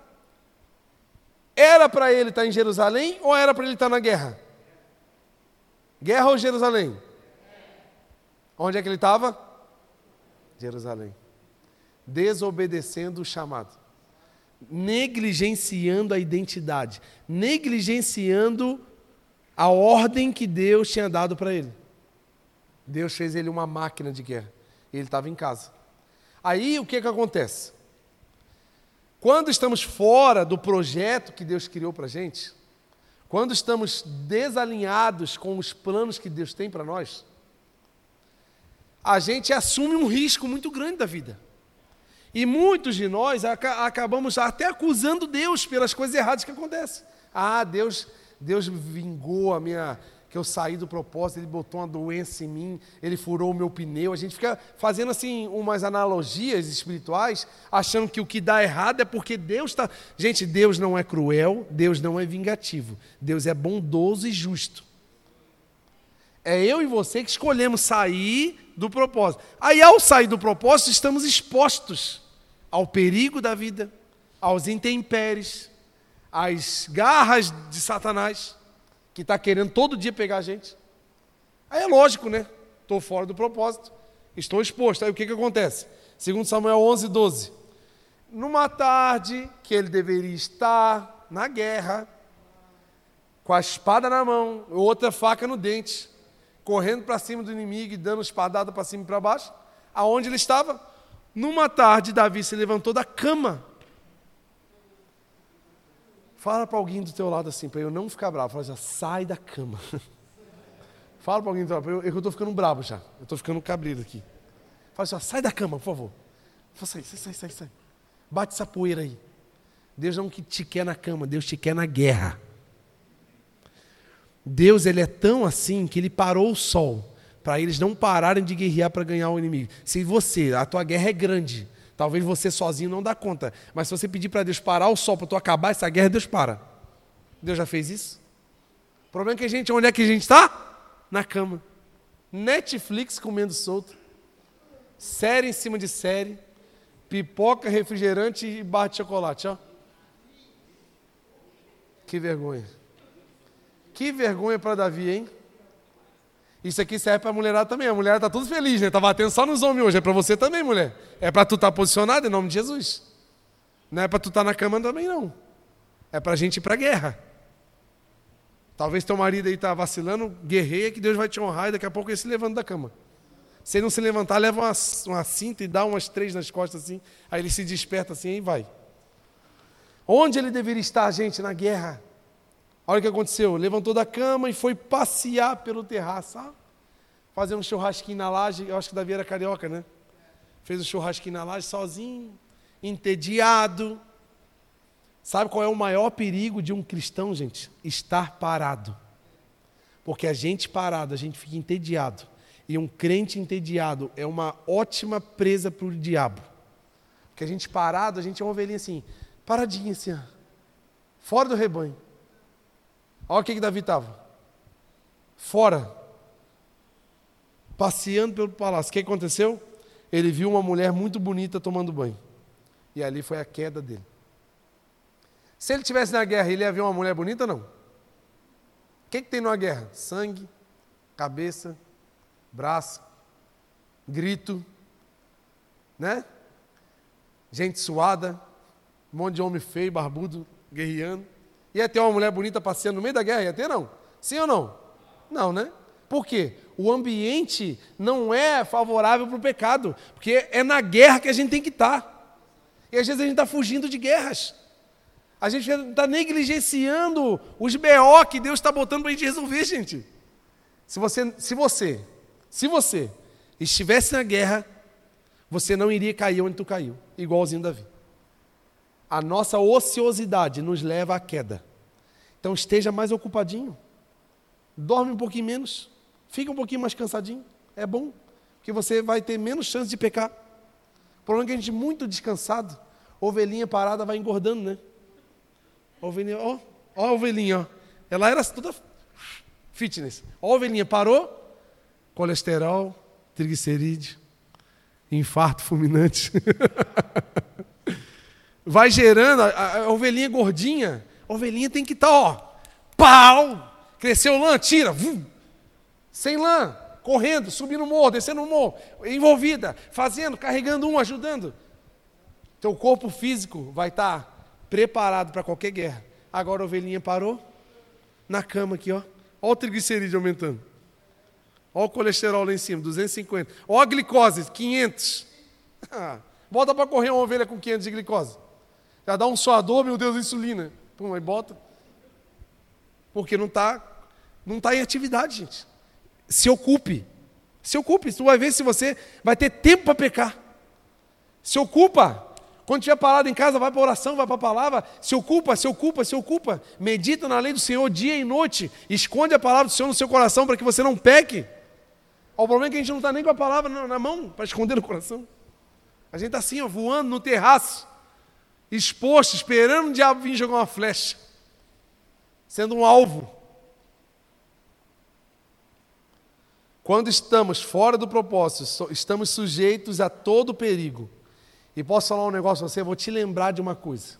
A: Era para ele estar em Jerusalém ou era para ele estar na guerra? Guerra ou Jerusalém? Onde é que ele estava? Jerusalém. Desobedecendo o chamado. Negligenciando a identidade. Negligenciando a ordem que Deus tinha dado para ele. Deus fez ele uma máquina de guerra. Ele estava em casa. Aí o que, que acontece? Quando estamos fora do projeto que Deus criou para a gente, quando estamos desalinhados com os planos que Deus tem para nós, a gente assume um risco muito grande da vida. E muitos de nós acabamos até acusando Deus pelas coisas erradas que acontecem. Ah, Deus, Deus vingou a minha, que eu saí do propósito, ele botou uma doença em mim, ele furou o meu pneu. A gente fica fazendo assim umas analogias espirituais, achando que o que dá errado é porque Deus está. Gente, Deus não é cruel, Deus não é vingativo, Deus é bondoso e justo. É eu e você que escolhemos sair do propósito. Aí, ao sair do propósito, estamos expostos ao perigo da vida, aos intempéries, às garras de Satanás que está querendo todo dia pegar a gente. Aí é lógico, né? Estou fora do propósito, estou exposto. Aí o que, que acontece? Segundo Samuel 11, 12. Numa tarde que ele deveria estar na guerra, com a espada na mão, outra faca no dente, correndo para cima do inimigo e dando espadada para cima e para baixo, aonde ele estava? Numa tarde, Davi se levantou da cama Fala para alguém do teu lado assim, para eu não ficar bravo. Fala já, sai da cama. Fala para alguém do teu lado, eu, eu estou ficando bravo já. Eu estou ficando cabreiro aqui. Fala assim, sai da cama, por favor. Fala, sai, sai, sai, sai, sai. Bate essa poeira aí. Deus não te quer na cama, Deus te quer na guerra. Deus ele é tão assim que ele parou o sol para eles não pararem de guerrear para ganhar o inimigo. Se você, a tua guerra é grande, Talvez você sozinho não dá conta. Mas se você pedir para Deus parar o sol para tu acabar essa guerra, Deus para. Deus já fez isso? O problema é que a gente, onde é que a gente está? Na cama. Netflix comendo solto. Série em cima de série. Pipoca, refrigerante e barra de chocolate, ó. Que vergonha. Que vergonha para Davi, hein? Isso aqui serve para a mulherada também. A mulherada está tudo feliz, né? Está batendo só nos homens hoje. É para você também, mulher. É para tu estar tá posicionado em nome de Jesus. Não é para tu estar tá na cama também, não. É para a gente ir para a guerra. Talvez teu marido aí está vacilando, guerreia que Deus vai te honrar e daqui a pouco ele se levanta da cama. Se ele não se levantar, leva uma, uma cinta e dá umas três nas costas assim. Aí ele se desperta assim e vai. Onde ele deveria estar, gente? Na guerra. Olha o que aconteceu. Levantou da cama e foi passear pelo terraço. Ah, fazer um churrasquinho na laje. Eu acho que Davi era carioca, né? Fez um churrasquinho na laje sozinho, entediado. Sabe qual é o maior perigo de um cristão, gente? Estar parado. Porque a gente parado, a gente fica entediado. E um crente entediado é uma ótima presa para o diabo. Porque a gente parado, a gente é uma ovelhinha assim, paradinha assim, fora do rebanho. Olha o que, que Davi estava. Fora. Passeando pelo palácio. O que aconteceu? ele viu uma mulher muito bonita tomando banho. E ali foi a queda dele. Se ele tivesse na guerra, ele ia ver uma mulher bonita não? O que, que tem numa guerra? Sangue, cabeça, braço, grito, né? Gente suada, um monte de homem feio, barbudo, guerreando. Ia ter uma mulher bonita passeando no meio da guerra? Ia ter não? Sim ou não? Não, né? Por quê? O ambiente não é favorável para o pecado, porque é na guerra que a gente tem que estar. Tá. E às vezes a gente está fugindo de guerras. A gente está negligenciando os BO que Deus está botando para a gente resolver, gente. Se você, se você, se você estivesse na guerra, você não iria cair onde tu caiu, igualzinho Davi. A nossa ociosidade nos leva à queda. Então esteja mais ocupadinho. Dorme um pouquinho menos. Fica um pouquinho mais cansadinho. É bom. Que você vai ter menos chance de pecar. O problema é que a gente muito descansado. Ovelhinha parada vai engordando, né? Ovelhinha, ó, ó a ovelhinha, ó. Ela era toda fitness. Ó a ovelhinha parou, colesterol, triglicerídeo, infarto fulminante. vai gerando, a, a, ovelhinha gordinha, a ovelhinha tem que estar, tá, ó, pau, cresceu lã, tira, vum, sem lã, correndo, subindo o morro, descendo o morro, envolvida, fazendo, carregando um, ajudando. Teu corpo físico vai estar tá preparado para qualquer guerra. Agora a ovelhinha parou na cama aqui, ó. Olha o triglicerídeo aumentando. Olha o colesterol lá em cima, 250. Olha a glicose, 500. Ah, bota para correr uma ovelha com 500 de glicose. Já dá um suador, meu Deus, insulina. Pum, aí bota. Porque não está não tá em atividade, gente. Se ocupe. Se ocupe. Tu vai ver se você vai ter tempo para pecar. Se ocupa. Quando estiver parado em casa, vai para a oração, vai para a palavra, se ocupa, se ocupa, se ocupa. Medita na lei do Senhor dia e noite. Esconde a palavra do Senhor no seu coração para que você não peque. O problema é que a gente não está nem com a palavra na mão para esconder no coração. A gente está assim, ó, voando no terraço, exposto, esperando o diabo vir jogar uma flecha, sendo um alvo. Quando estamos fora do propósito, estamos sujeitos a todo perigo. E posso falar um negócio a você? Eu vou te lembrar de uma coisa.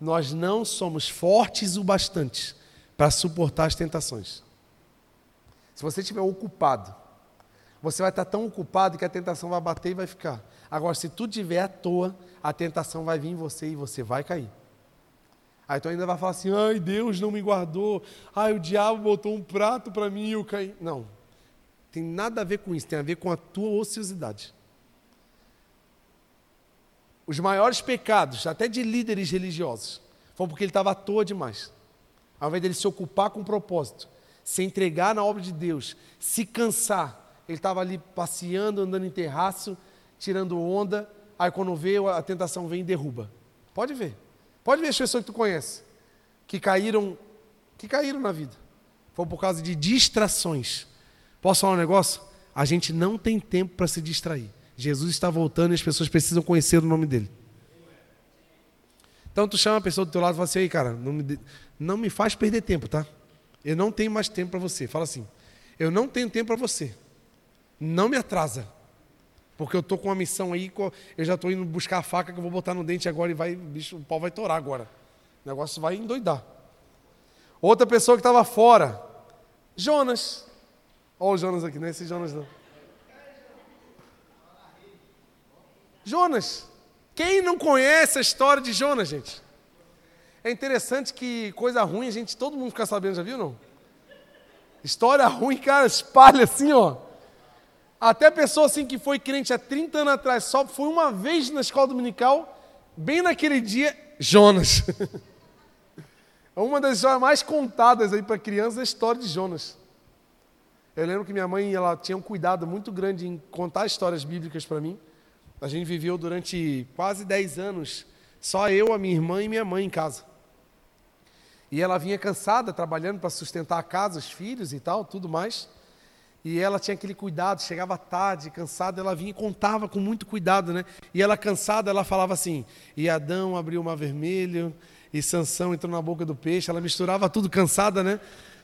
A: Nós não somos fortes o bastante para suportar as tentações. Se você estiver ocupado, você vai estar tão ocupado que a tentação vai bater e vai ficar. Agora, se tu estiver à toa, a tentação vai vir em você e você vai cair. Aí tu ainda vai falar assim: ai, Deus não me guardou, ai, o diabo botou um prato para mim e eu caí. Não, tem nada a ver com isso, tem a ver com a tua ociosidade. Os maiores pecados, até de líderes religiosos, foram porque ele estava à toa demais. Ao invés dele se ocupar com um propósito, se entregar na obra de Deus, se cansar, ele estava ali passeando, andando em terraço, tirando onda, aí quando vê, a tentação vem e derruba. Pode ver. Pode ver as pessoas que tu conhece, que caíram, que caíram na vida. Foi por causa de distrações. Posso falar um negócio? A gente não tem tempo para se distrair. Jesus está voltando e as pessoas precisam conhecer o nome dele. Então tu chama a pessoa do teu lado e fala assim, aí cara, não me, não me faz perder tempo, tá? Eu não tenho mais tempo para você. Fala assim, eu não tenho tempo para você. Não me atrasa. Porque eu estou com uma missão aí, eu já estou indo buscar a faca que eu vou botar no dente agora e vai, bicho, o pau vai torar agora. O negócio vai endoidar. Outra pessoa que estava fora, Jonas. Olha o Jonas aqui, não é esse Jonas não. Jonas. Quem não conhece a história de Jonas, gente? É interessante que coisa ruim gente, todo mundo fica sabendo, já viu não? História ruim, cara, espalha assim, ó. Até pessoa assim que foi crente há 30 anos atrás, só foi uma vez na escola dominical, bem naquele dia, Jonas. É uma das histórias mais contadas aí para crianças a história de Jonas. Eu lembro que minha mãe ela tinha um cuidado muito grande em contar histórias bíblicas para mim. A gente viveu durante quase 10 anos, só eu, a minha irmã e minha mãe em casa. E ela vinha cansada, trabalhando para sustentar a casa, os filhos e tal, tudo mais. E ela tinha aquele cuidado, chegava tarde, cansada, ela vinha e contava com muito cuidado, né? E ela cansada, ela falava assim: e Adão abriu o mar vermelho, e Sansão entrou na boca do peixe. Ela misturava tudo cansada, né?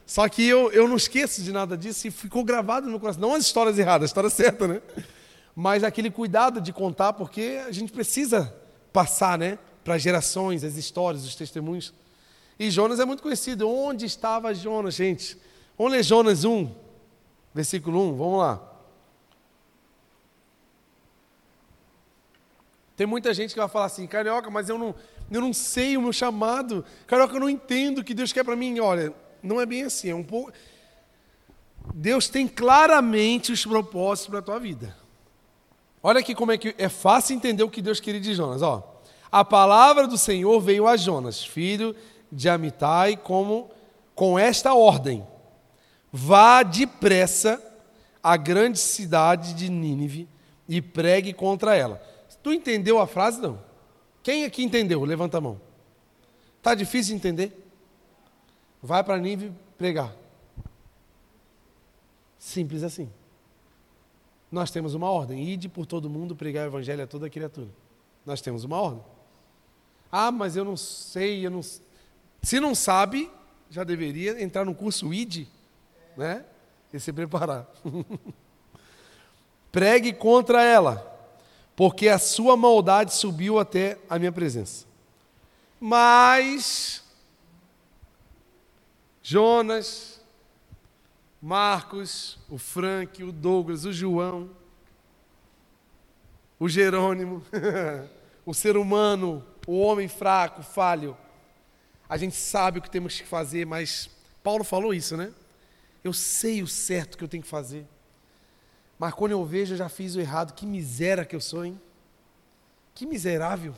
A: Só que eu, eu não esqueço de nada disso e ficou gravado no meu coração. Não as histórias erradas, a história certa, né? mas aquele cuidado de contar, porque a gente precisa passar, né, para gerações, as histórias, os testemunhos. E Jonas é muito conhecido. Onde estava Jonas, gente? Vamos ler Jonas 1, versículo 1, vamos lá. Tem muita gente que vai falar assim, carioca, mas eu não, eu não sei o meu chamado. Carioca, eu não entendo o que Deus quer para mim. Olha, não é bem assim, é um pouco. Deus tem claramente os propósitos para a tua vida. Olha aqui como é que é fácil entender o que Deus queria de Jonas. Ó, a palavra do Senhor veio a Jonas, filho de Amitai, como com esta ordem: Vá depressa à grande cidade de Nínive e pregue contra ela. Tu entendeu a frase não? Quem aqui entendeu? Levanta a mão. Tá difícil de entender? Vai para Nínive pregar. Simples assim. Nós temos uma ordem: ide por todo mundo pregar o evangelho a toda criatura. Nós temos uma ordem. Ah, mas eu não sei, eu não. Se não sabe, já deveria entrar no curso ID, né? E se preparar. Pregue contra ela, porque a sua maldade subiu até a minha presença. Mas Jonas, Marcos, o Frank, o Douglas, o João, o Jerônimo, o ser humano, o homem fraco, falho. A gente sabe o que temos que fazer, mas Paulo falou isso, né? Eu sei o certo que eu tenho que fazer. Mas quando eu vejo, eu já fiz o errado. Que miséria que eu sou, hein? Que miserável.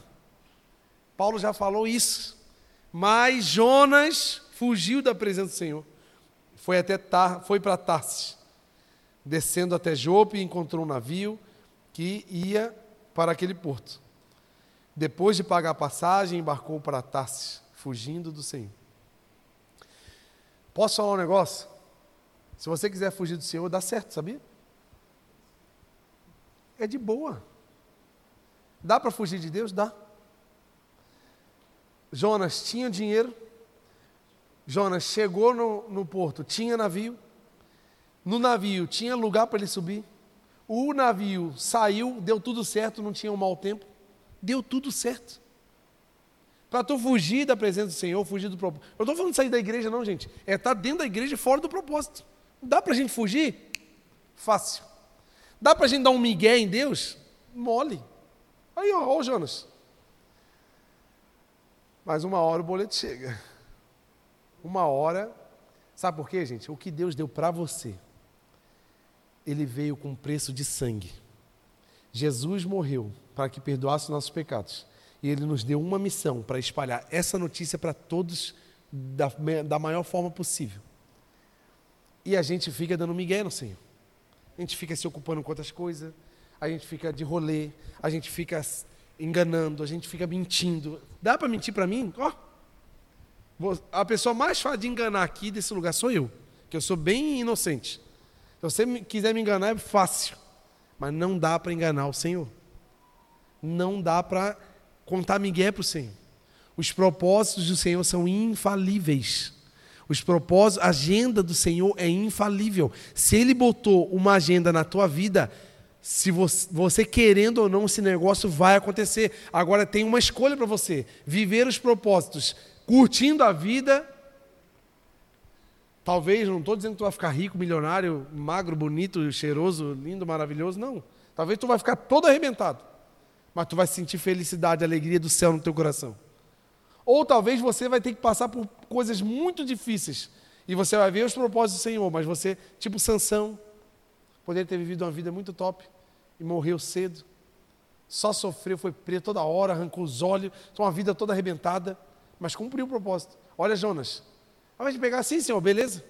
A: Paulo já falou isso. Mas Jonas fugiu da presença do Senhor. Foi até Tar, foi para Tarsis. Descendo até Jope, encontrou um navio que ia para aquele porto. Depois de pagar a passagem, embarcou para Tarsis, fugindo do Senhor. Posso falar um negócio? Se você quiser fugir do Senhor, dá certo, sabia? É de boa. Dá para fugir de Deus? Dá. Jonas tinha dinheiro. Jonas chegou no, no porto, tinha navio. No navio tinha lugar para ele subir. O navio saiu, deu tudo certo, não tinha um mau tempo deu tudo certo. Para tu fugir da presença do Senhor, fugir do propósito. Eu estou falando de sair da igreja, não, gente. É estar tá dentro da igreja e fora do propósito. Dá para a gente fugir? Fácil. Dá para a gente dar um migué em Deus? Mole. Aí, ó, ó Jonas. Mas uma hora o boleto chega. Uma hora. Sabe por quê, gente? O que Deus deu para você, Ele veio com preço de sangue. Jesus morreu para que perdoasse nossos pecados. E ele nos deu uma missão para espalhar essa notícia para todos da, da maior forma possível. E a gente fica dando migué no Senhor. A gente fica se ocupando com outras coisas, a gente fica de rolê, a gente fica enganando, a gente fica mentindo. Dá para mentir para mim? Ó, oh, a pessoa mais fácil de enganar aqui desse lugar sou eu, que eu sou bem inocente. Se você quiser me enganar, é fácil. Mas não dá para enganar o Senhor. Não dá para contar migué para o Senhor. Os propósitos do Senhor são infalíveis. Os propósitos, a agenda do Senhor é infalível. Se Ele botou uma agenda na tua vida, se você, você, querendo ou não, esse negócio vai acontecer. Agora tem uma escolha para você: viver os propósitos, curtindo a vida. Talvez, não estou dizendo que tu vai ficar rico, milionário, magro, bonito, cheiroso, lindo, maravilhoso, não. Talvez tu vai ficar todo arrebentado mas tu vai sentir felicidade, alegria do céu no teu coração. Ou talvez você vai ter que passar por coisas muito difíceis e você vai ver os propósitos do Senhor, mas você, tipo Sansão, poderia ter vivido uma vida muito top e morreu cedo. Só sofreu, foi preso toda hora, arrancou os olhos, uma vida toda arrebentada, mas cumpriu o propósito. Olha, Jonas, vai te pegar assim, Senhor, beleza?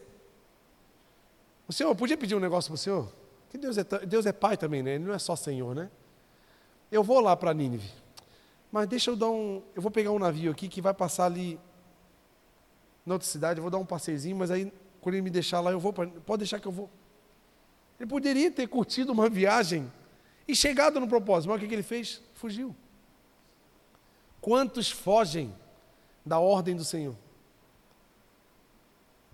A: O Senhor, podia pedir um negócio para o Senhor? Que Deus é, Deus é Pai também, né? Ele não é só Senhor, né? Eu vou lá para Nínive. Mas deixa eu dar um. Eu vou pegar um navio aqui que vai passar ali na outra cidade, eu vou dar um passeiozinho, mas aí, quando ele me deixar lá, eu vou. Pra, pode deixar que eu vou. Ele poderia ter curtido uma viagem e chegado no propósito, mas o que, que ele fez? Fugiu. Quantos fogem da ordem do Senhor?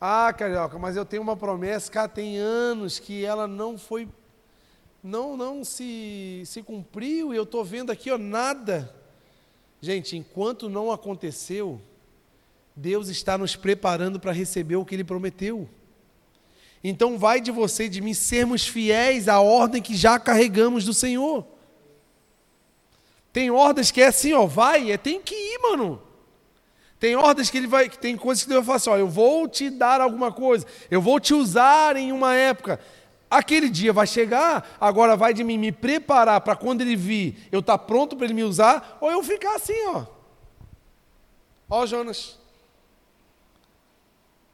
A: Ah, carioca, mas eu tenho uma promessa, cara, tem anos que ela não foi não, não se, se cumpriu e eu estou vendo aqui, ó, nada. Gente, enquanto não aconteceu, Deus está nos preparando para receber o que Ele prometeu. Então vai de você e de mim sermos fiéis à ordem que já carregamos do Senhor. Tem ordens que é assim, ó, vai, é, tem que ir, mano. Tem ordens que ele vai, tem coisas que Deus vai falar assim, ó, eu vou te dar alguma coisa, eu vou te usar em uma época. Aquele dia vai chegar, agora vai de mim me preparar para quando ele vir, eu estar tá pronto para ele me usar, ou eu ficar assim, ó. Ó Jonas.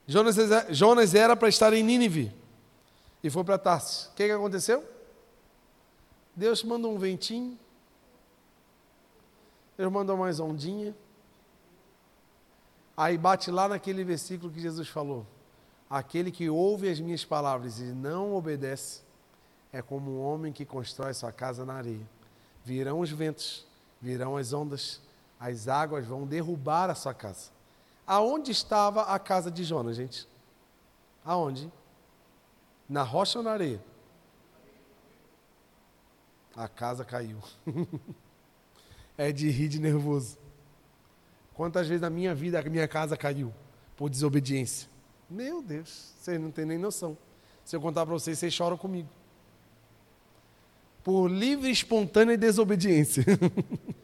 A: Jonas, Jonas era para estar em Nínive e foi para Tarsis. O que, que aconteceu? Deus mandou um ventinho, Deus mandou mais ondinha. Aí bate lá naquele versículo que Jesus falou: Aquele que ouve as minhas palavras e não obedece é como um homem que constrói sua casa na areia. Virão os ventos, virão as ondas, as águas vão derrubar a sua casa. Aonde estava a casa de Jonas, gente? Aonde? Na rocha ou na areia? A casa caiu. é de rir de nervoso. Quantas vezes na minha vida a minha casa caiu por desobediência? Meu Deus, vocês não têm nem noção. Se eu contar para vocês, vocês choram comigo. Por livre, espontânea desobediência.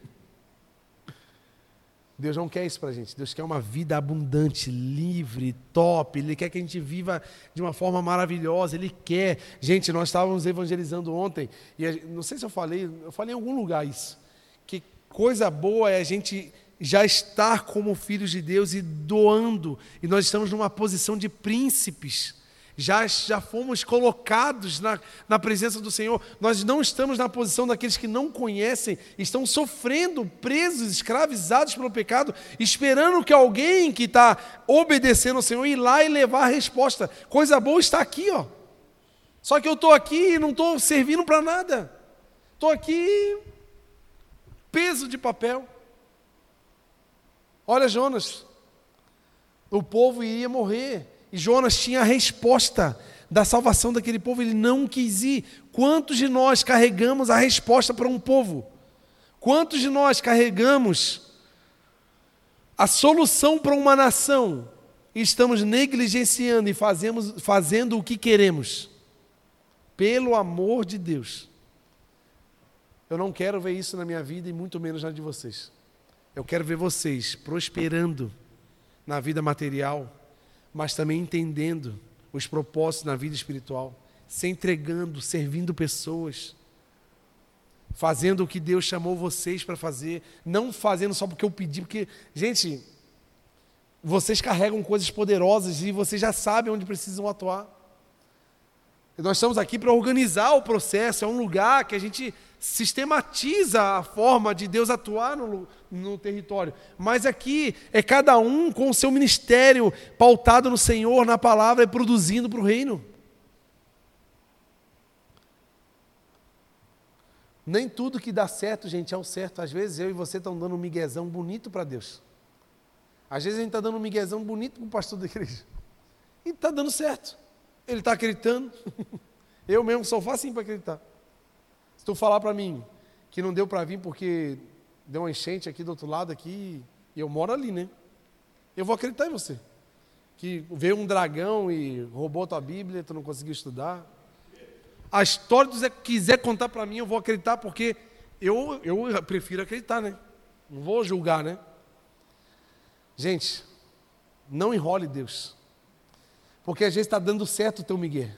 A: Deus não quer isso para a gente. Deus quer uma vida abundante, livre, top. Ele quer que a gente viva de uma forma maravilhosa. Ele quer. Gente, nós estávamos evangelizando ontem e não sei se eu falei, eu falei em algum lugar isso. Que coisa boa é a gente já estar como filhos de Deus e doando. E nós estamos numa posição de príncipes já, já fomos colocados na, na presença do Senhor. Nós não estamos na posição daqueles que não conhecem, estão sofrendo, presos, escravizados pelo pecado, esperando que alguém que está obedecendo ao Senhor ir lá e levar a resposta. Coisa boa está aqui, ó. Só que eu estou aqui e não estou servindo para nada. Estou aqui, peso de papel. Olha, Jonas, o povo iria morrer. E Jonas tinha a resposta da salvação daquele povo, ele não quis ir. Quantos de nós carregamos a resposta para um povo? Quantos de nós carregamos a solução para uma nação e estamos negligenciando e fazemos, fazendo o que queremos? Pelo amor de Deus. Eu não quero ver isso na minha vida e muito menos na de vocês. Eu quero ver vocês prosperando na vida material mas também entendendo os propósitos na vida espiritual, se entregando, servindo pessoas, fazendo o que Deus chamou vocês para fazer, não fazendo só porque eu pedi, porque, gente, vocês carregam coisas poderosas e vocês já sabem onde precisam atuar. Nós estamos aqui para organizar o processo, é um lugar que a gente sistematiza a forma de Deus atuar no, no território. Mas aqui é cada um com o seu ministério pautado no Senhor, na palavra e produzindo para o reino. Nem tudo que dá certo, gente, é o certo. Às vezes eu e você estão dando um miguezão bonito para Deus. Às vezes a gente está dando um miguezão bonito para o pastor da igreja. E está dando certo. Ele está acreditando. Eu mesmo sou fácil para acreditar. Se tu falar para mim que não deu para vir porque deu uma enchente aqui do outro lado aqui, e eu moro ali, né? Eu vou acreditar em você. Que veio um dragão e roubou tua Bíblia, tu não conseguiu estudar. A história que quiser contar para mim, eu vou acreditar porque eu, eu prefiro acreditar, né? Não vou julgar, né? Gente, não enrole Deus. Porque às vezes está dando certo o teu Miguel,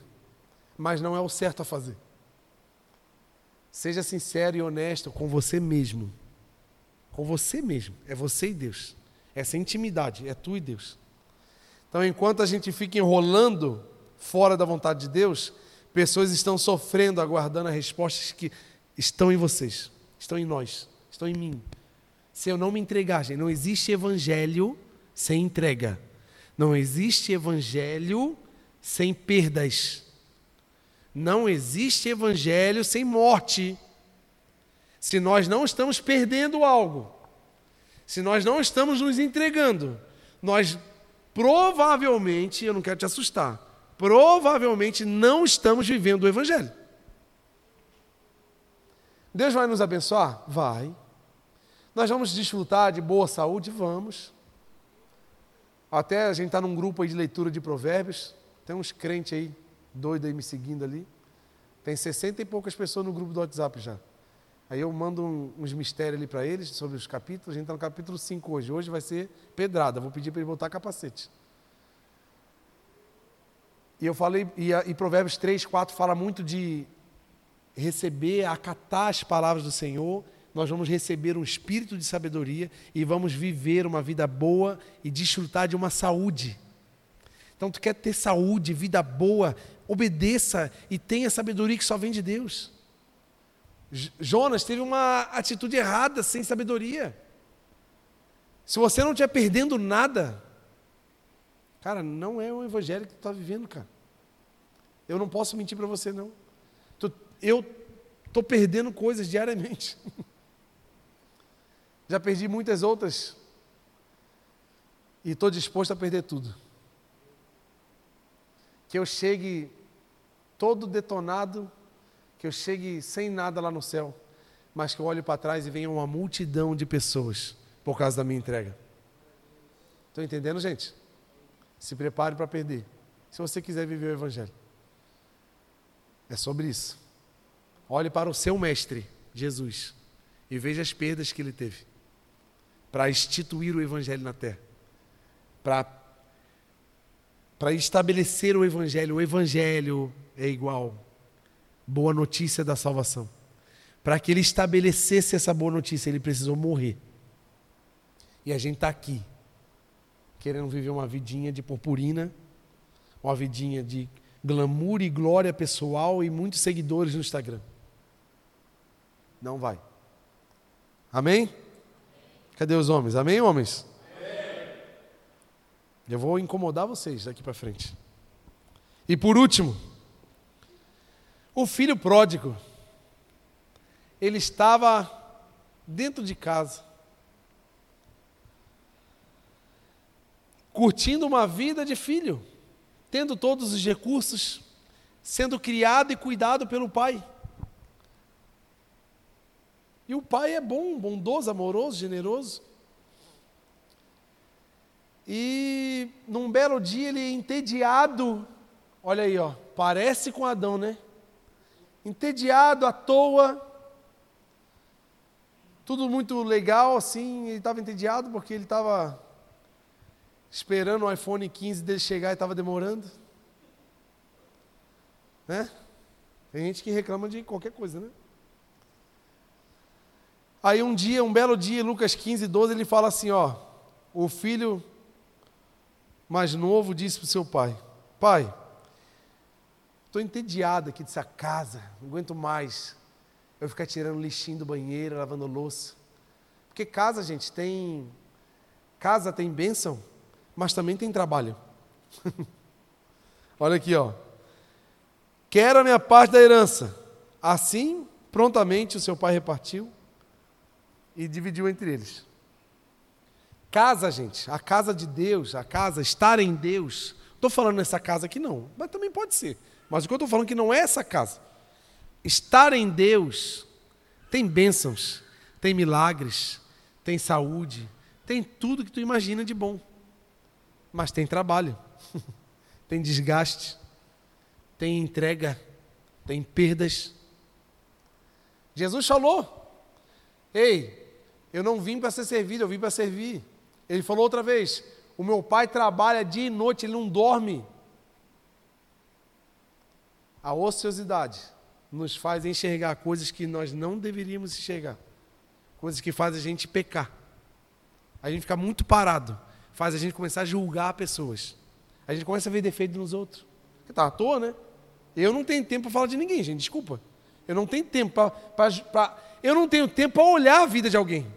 A: mas não é o certo a fazer. Seja sincero e honesto com você mesmo. Com você mesmo. É você e Deus. Essa intimidade é tu e Deus. Então, enquanto a gente fica enrolando fora da vontade de Deus, pessoas estão sofrendo, aguardando as respostas que estão em vocês, estão em nós, estão em mim. Se eu não me entregar, gente, não existe evangelho sem entrega. Não existe evangelho sem perdas. Não existe evangelho sem morte. Se nós não estamos perdendo algo, se nós não estamos nos entregando, nós provavelmente, eu não quero te assustar, provavelmente não estamos vivendo o evangelho. Deus vai nos abençoar? Vai. Nós vamos desfrutar de boa saúde? Vamos. Até a gente está num grupo aí de leitura de provérbios. Tem uns crentes aí, doidos aí me seguindo ali. Tem 60 e poucas pessoas no grupo do WhatsApp já. Aí eu mando um, uns mistérios ali para eles sobre os capítulos. A gente está no capítulo 5 hoje. Hoje vai ser pedrada. Vou pedir para ele botar capacete. E eu falei, e, e Provérbios 3, 4 fala muito de receber, acatar as palavras do Senhor nós vamos receber um espírito de sabedoria e vamos viver uma vida boa e desfrutar de uma saúde. Então, tu quer ter saúde, vida boa, obedeça e tenha sabedoria que só vem de Deus. Jonas teve uma atitude errada, sem sabedoria. Se você não estiver perdendo nada, cara, não é o evangelho que tu está vivendo, cara. Eu não posso mentir para você, não. Eu estou perdendo coisas diariamente. Já perdi muitas outras. E estou disposto a perder tudo. Que eu chegue todo detonado, que eu chegue sem nada lá no céu, mas que eu olhe para trás e venha uma multidão de pessoas por causa da minha entrega. Estão entendendo, gente? Se prepare para perder. Se você quiser viver o Evangelho. É sobre isso. Olhe para o seu mestre, Jesus, e veja as perdas que ele teve para instituir o Evangelho na terra, para, para estabelecer o Evangelho. O Evangelho é igual boa notícia da salvação. Para que ele estabelecesse essa boa notícia, ele precisou morrer. E a gente está aqui, querendo viver uma vidinha de purpurina, uma vidinha de glamour e glória pessoal e muitos seguidores no Instagram. Não vai. Amém? Cadê os homens? Amém, homens? Eu vou incomodar vocês daqui para frente. E por último, o filho pródigo, ele estava dentro de casa, curtindo uma vida de filho, tendo todos os recursos, sendo criado e cuidado pelo pai. E o pai é bom, bondoso, amoroso, generoso. E num belo dia ele entediado, olha aí, ó, parece com Adão, né? Entediado à toa, tudo muito legal assim, ele estava entediado porque ele estava esperando o iPhone 15 dele chegar e estava demorando. Né? Tem gente que reclama de qualquer coisa, né? Aí um dia, um belo dia, Lucas 15, 12, ele fala assim: ó, o filho mais novo disse para o seu pai: Pai, estou entediado aqui dessa casa, não aguento mais. Eu ficar tirando lixinho do banheiro, lavando louça. Porque casa, gente, tem. Casa tem bênção, mas também tem trabalho. Olha aqui, ó. Quero a minha parte da herança. Assim, prontamente o seu pai repartiu e dividiu entre eles. Casa, gente, a casa de Deus, a casa, estar em Deus. Estou falando nessa casa aqui não, mas também pode ser. Mas o que eu estou falando que não é essa casa. Estar em Deus tem bênçãos, tem milagres, tem saúde, tem tudo que tu imagina de bom. Mas tem trabalho, tem desgaste, tem entrega, tem perdas. Jesus falou: Ei, eu não vim para ser servido, eu vim para servir. Ele falou outra vez: O meu pai trabalha dia e noite, ele não dorme. A ociosidade nos faz enxergar coisas que nós não deveríamos enxergar, coisas que fazem a gente pecar. A gente fica muito parado, faz a gente começar a julgar pessoas. A gente começa a ver defeito nos outros. Porque tá à toa, né? Eu não tenho tempo para falar de ninguém, gente, desculpa. Eu não tenho tempo para. Eu não tenho tempo para olhar a vida de alguém.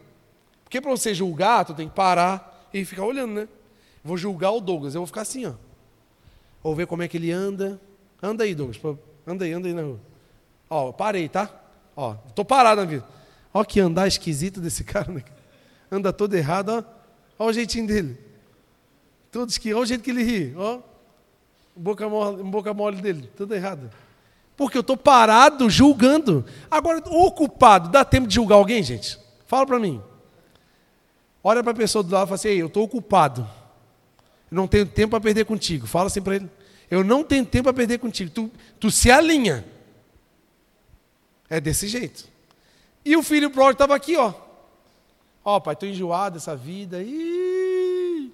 A: Porque para você julgar, tu tem que parar e ficar olhando, né? Vou julgar o Douglas, eu vou ficar assim, ó. Vou ver como é que ele anda. Anda aí, Douglas. Anda aí, anda aí na rua. Ó, parei, tá? Ó, tô parado na vida. Ó que andar esquisito desse cara, né? Anda todo errado, ó. Ó o jeitinho dele. Todos que, ó o jeito que ele ri, ó. Boca mole, boca mole dele, tudo errado. Porque eu estou parado julgando. Agora, ocupado, dá tempo de julgar alguém, gente? Fala para mim. Olha para a pessoa do lado e fala assim: Ei, eu estou ocupado. Eu não tenho tempo para perder contigo. Fala assim para ele. Eu não tenho tempo para perder contigo. Tu, tu se alinha. É desse jeito. E o filho pródigo estava aqui, ó. Ó, pai, estou enjoado dessa vida. Ih!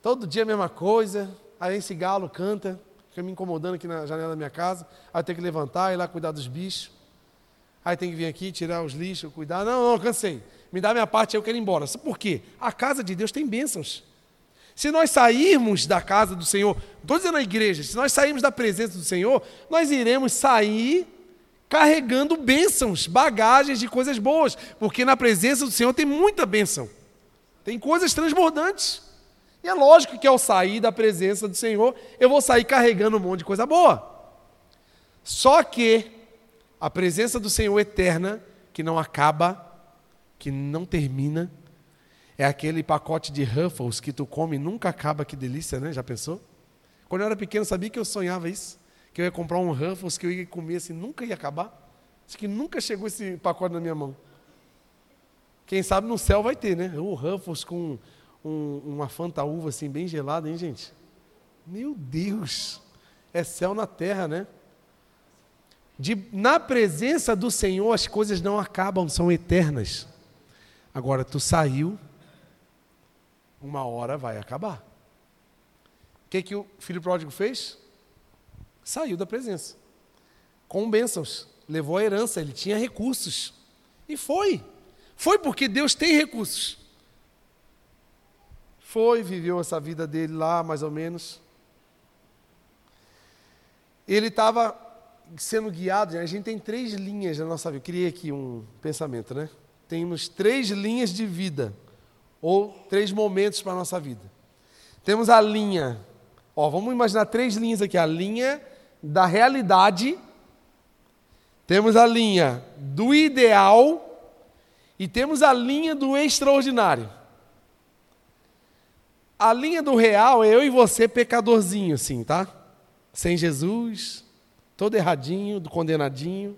A: Todo dia a mesma coisa. Aí esse galo canta, fica me incomodando aqui na janela da minha casa. Aí tenho que levantar, ir lá cuidar dos bichos. Aí tem que vir aqui, tirar os lixos, cuidar. Não, não, cansei. Me dá minha parte, eu quero ir embora. Por quê? A casa de Deus tem bênçãos. Se nós sairmos da casa do Senhor, estou dizendo a igreja, se nós sairmos da presença do Senhor, nós iremos sair carregando bênçãos, bagagens de coisas boas, porque na presença do Senhor tem muita bênção, tem coisas transbordantes. E é lógico que ao sair da presença do Senhor, eu vou sair carregando um monte de coisa boa. Só que a presença do Senhor eterna, que não acaba, que não termina, é aquele pacote de Ruffles que tu come e nunca acaba, que delícia, né? Já pensou? Quando eu era pequeno, sabia que eu sonhava isso? que eu ia comprar um Ruffles que eu ia comer assim, nunca ia acabar. Acho que nunca chegou esse pacote na minha mão. Quem sabe no céu vai ter, né? O Ruffles com um, uma Fanta uva assim, bem gelada, hein, gente? Meu Deus! É céu na terra, né? De, na presença do Senhor as coisas não acabam, são eternas. Agora, tu saiu, uma hora vai acabar. O que, que o filho pródigo fez? saiu da presença. Com bênçãos. Levou a herança, ele tinha recursos. E foi. Foi porque Deus tem recursos. Foi, viveu essa vida dele lá, mais ou menos. Ele estava sendo guiado, a gente tem três linhas na nossa vida. Eu criei aqui um pensamento, né? Temos três linhas de vida, ou três momentos para a nossa vida. Temos a linha, ó, vamos imaginar três linhas aqui: a linha da realidade, temos a linha do ideal e temos a linha do extraordinário. A linha do real é eu e você pecadorzinho, assim, tá? Sem Jesus, todo erradinho, do condenadinho,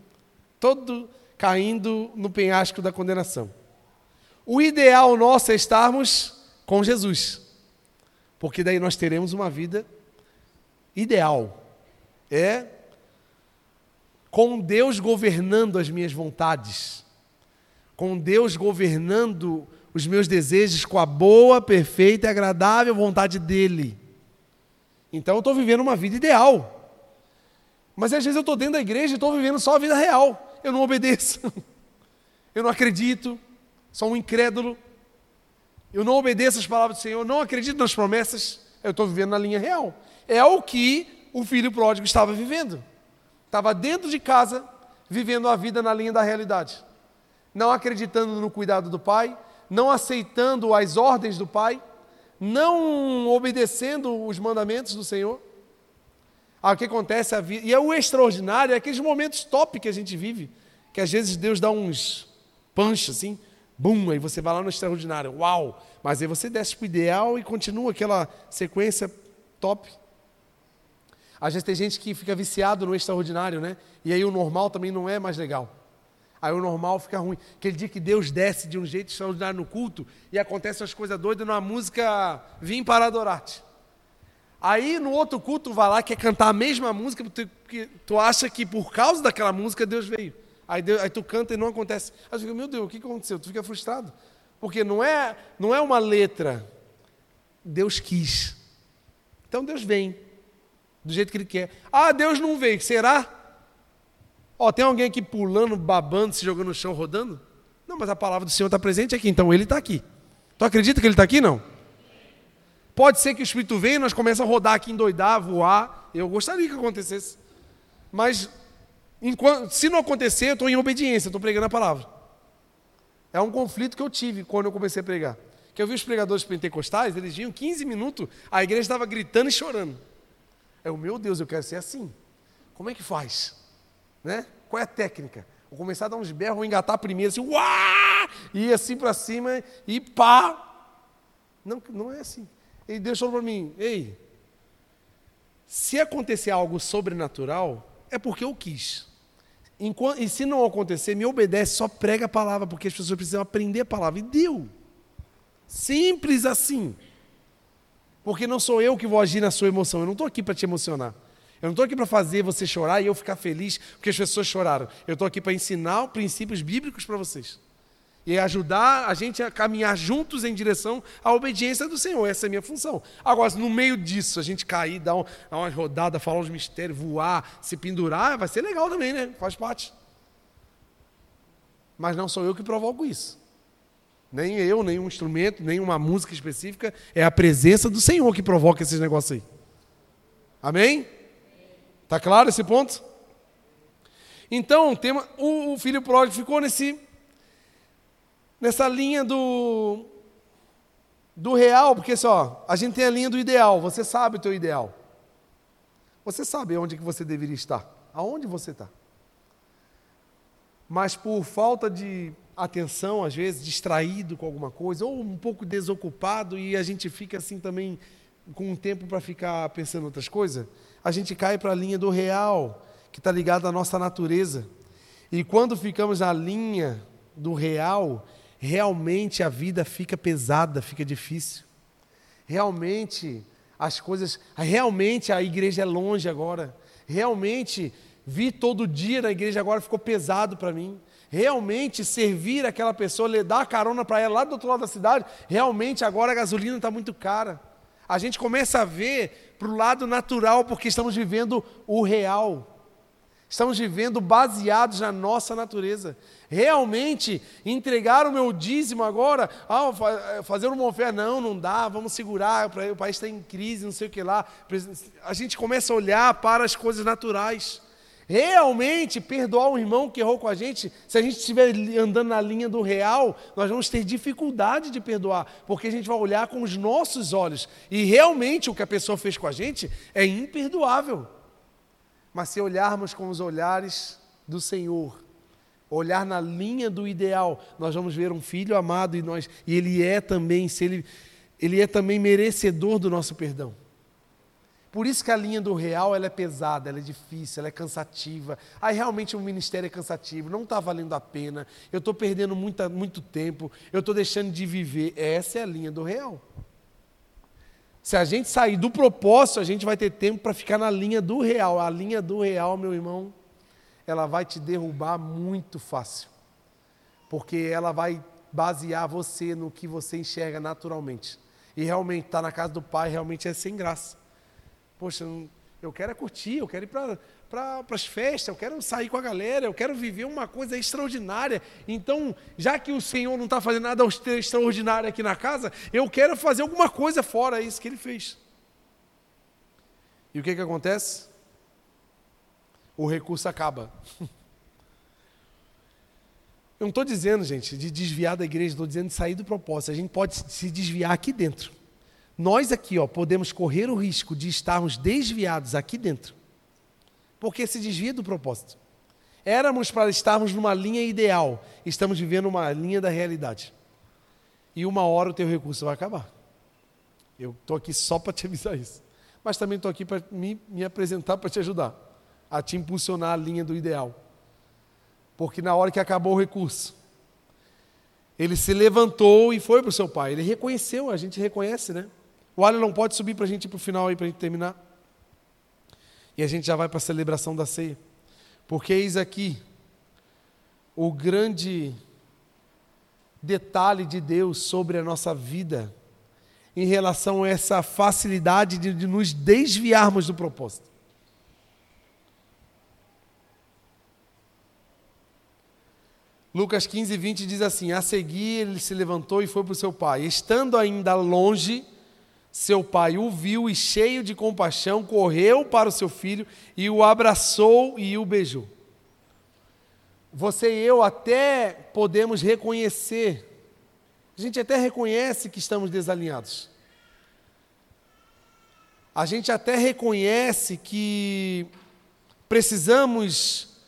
A: todo caindo no penhasco da condenação. O ideal nosso é estarmos com Jesus, porque daí nós teremos uma vida ideal, é com Deus governando as minhas vontades, com Deus governando os meus desejos com a boa, perfeita e agradável vontade dEle. Então eu estou vivendo uma vida ideal. Mas às vezes eu estou dentro da igreja e estou vivendo só a vida real. Eu não obedeço. Eu não acredito. Sou um incrédulo. Eu não obedeço as palavras do Senhor. Não acredito nas promessas. Eu estou vivendo na linha real. É o que o filho pródigo estava vivendo. Estava dentro de casa, vivendo a vida na linha da realidade. Não acreditando no cuidado do pai, não aceitando as ordens do pai, não obedecendo os mandamentos do Senhor. Aí o que acontece? A vida, e é o extraordinário, é aqueles momentos top que a gente vive, que às vezes Deus dá uns punch assim, bum, aí você vai lá no extraordinário, uau! Mas aí você desce para o ideal e continua aquela sequência top. Às vezes tem gente que fica viciado no extraordinário, né? E aí o normal também não é mais legal. Aí o normal fica ruim. Aquele dia que Deus desce de um jeito extraordinário no culto e acontecem as coisas doidas numa música Vim para adorar-te. Aí no outro culto tu vai lá quer cantar a mesma música porque tu acha que por causa daquela música Deus veio. Aí, Deus, aí tu canta e não acontece. Aí tu fica, meu Deus, o que aconteceu? Tu fica frustrado. Porque não é, não é uma letra. Deus quis. Então Deus vem do jeito que ele quer. Ah, Deus não veio, será? Ó, tem alguém aqui pulando, babando, se jogando no chão, rodando? Não, mas a palavra do Senhor está presente aqui, então ele está aqui. Tu acredita que ele está aqui? Não. Pode ser que o Espírito venha e nós começamos a rodar aqui, endoidar, voar. Eu gostaria que acontecesse. Mas, enquanto, se não acontecer, eu estou em obediência, estou pregando a palavra. É um conflito que eu tive quando eu comecei a pregar. Que eu vi os pregadores pentecostais, eles vinham 15 minutos, a igreja estava gritando e chorando. É o meu Deus, eu quero ser assim. Como é que faz? Né? Qual é a técnica? Vou começar a dar uns berros, vou engatar primeiro, assim, uá! E assim para cima e pá! Não, não é assim. Ele deixou para mim, ei, se acontecer algo sobrenatural, é porque eu quis. Enquanto, e se não acontecer, me obedece, só prega a palavra, porque as pessoas precisam aprender a palavra. E deu. Simples assim. Porque não sou eu que vou agir na sua emoção. Eu não estou aqui para te emocionar. Eu não estou aqui para fazer você chorar e eu ficar feliz porque as pessoas choraram. Eu estou aqui para ensinar princípios bíblicos para vocês. E ajudar a gente a caminhar juntos em direção à obediência do Senhor. Essa é a minha função. Agora, se no meio disso a gente cair, dar, um, dar uma rodada, falar uns mistérios, voar, se pendurar, vai ser legal também, né? Faz parte. Mas não sou eu que provoco isso. Nem eu, nem um instrumento, nem uma música específica. É a presença do Senhor que provoca esses negócios aí. Amém? Tá claro esse ponto? Então, tema, o, o filho pródigo ficou nesse nessa linha do, do real, porque só, a gente tem a linha do ideal, você sabe o teu ideal. Você sabe onde que você deveria estar, aonde você está. Mas por falta de atenção, às vezes, distraído com alguma coisa, ou um pouco desocupado, e a gente fica assim também com um tempo para ficar pensando outras coisas, a gente cai para a linha do real, que está ligado à nossa natureza. E quando ficamos na linha do real, realmente a vida fica pesada, fica difícil. Realmente as coisas, realmente a igreja é longe agora. Realmente vir todo dia na igreja agora ficou pesado para mim. Realmente servir aquela pessoa, dar carona para ela lá do outro lado da cidade, realmente agora a gasolina está muito cara. A gente começa a ver para o lado natural, porque estamos vivendo o real. Estamos vivendo baseados na nossa natureza. Realmente, entregar o meu dízimo agora, ah, eh, fazer uma oferta, não, não dá, vamos segurar, o país está em crise, não sei o que lá. A gente começa a olhar para as coisas naturais. Realmente, perdoar um irmão que errou com a gente, se a gente estiver andando na linha do real, nós vamos ter dificuldade de perdoar, porque a gente vai olhar com os nossos olhos. E realmente o que a pessoa fez com a gente é imperdoável. Mas se olharmos com os olhares do Senhor, olhar na linha do ideal, nós vamos ver um filho amado e nós e ele é também, se ele ele é também merecedor do nosso perdão. Por isso que a linha do real ela é pesada, ela é difícil, ela é cansativa. Aí realmente o ministério é cansativo, não está valendo a pena. Eu estou perdendo muita, muito tempo, eu estou deixando de viver. Essa é a linha do real. Se a gente sair do propósito, a gente vai ter tempo para ficar na linha do real. A linha do real, meu irmão, ela vai te derrubar muito fácil. Porque ela vai basear você no que você enxerga naturalmente. E realmente, estar tá na casa do pai realmente é sem graça. Poxa, eu quero é curtir, eu quero ir para para as festas, eu quero sair com a galera, eu quero viver uma coisa extraordinária. Então, já que o Senhor não está fazendo nada extraordinário aqui na casa, eu quero fazer alguma coisa fora isso que ele fez. E o que, que acontece? O recurso acaba. Eu não estou dizendo, gente, de desviar da igreja, estou dizendo de sair do propósito. A gente pode se desviar aqui dentro. Nós aqui, ó, podemos correr o risco de estarmos desviados aqui dentro porque se desvia do propósito. Éramos para estarmos numa linha ideal, estamos vivendo uma linha da realidade. E uma hora o teu recurso vai acabar. Eu estou aqui só para te avisar isso. Mas também estou aqui para me, me apresentar para te ajudar, a te impulsionar a linha do ideal. Porque na hora que acabou o recurso, ele se levantou e foi para o seu pai. Ele reconheceu, a gente reconhece, né? O Alho não pode subir para a gente ir para o final aí, para a gente terminar. E a gente já vai para a celebração da ceia. Porque eis aqui o grande detalhe de Deus sobre a nossa vida em relação a essa facilidade de, de nos desviarmos do propósito. Lucas 15, 20 diz assim: A seguir ele se levantou e foi para o seu pai. Estando ainda longe, seu pai o viu e, cheio de compaixão, correu para o seu filho e o abraçou e o beijou. Você e eu até podemos reconhecer, a gente até reconhece que estamos desalinhados. A gente até reconhece que precisamos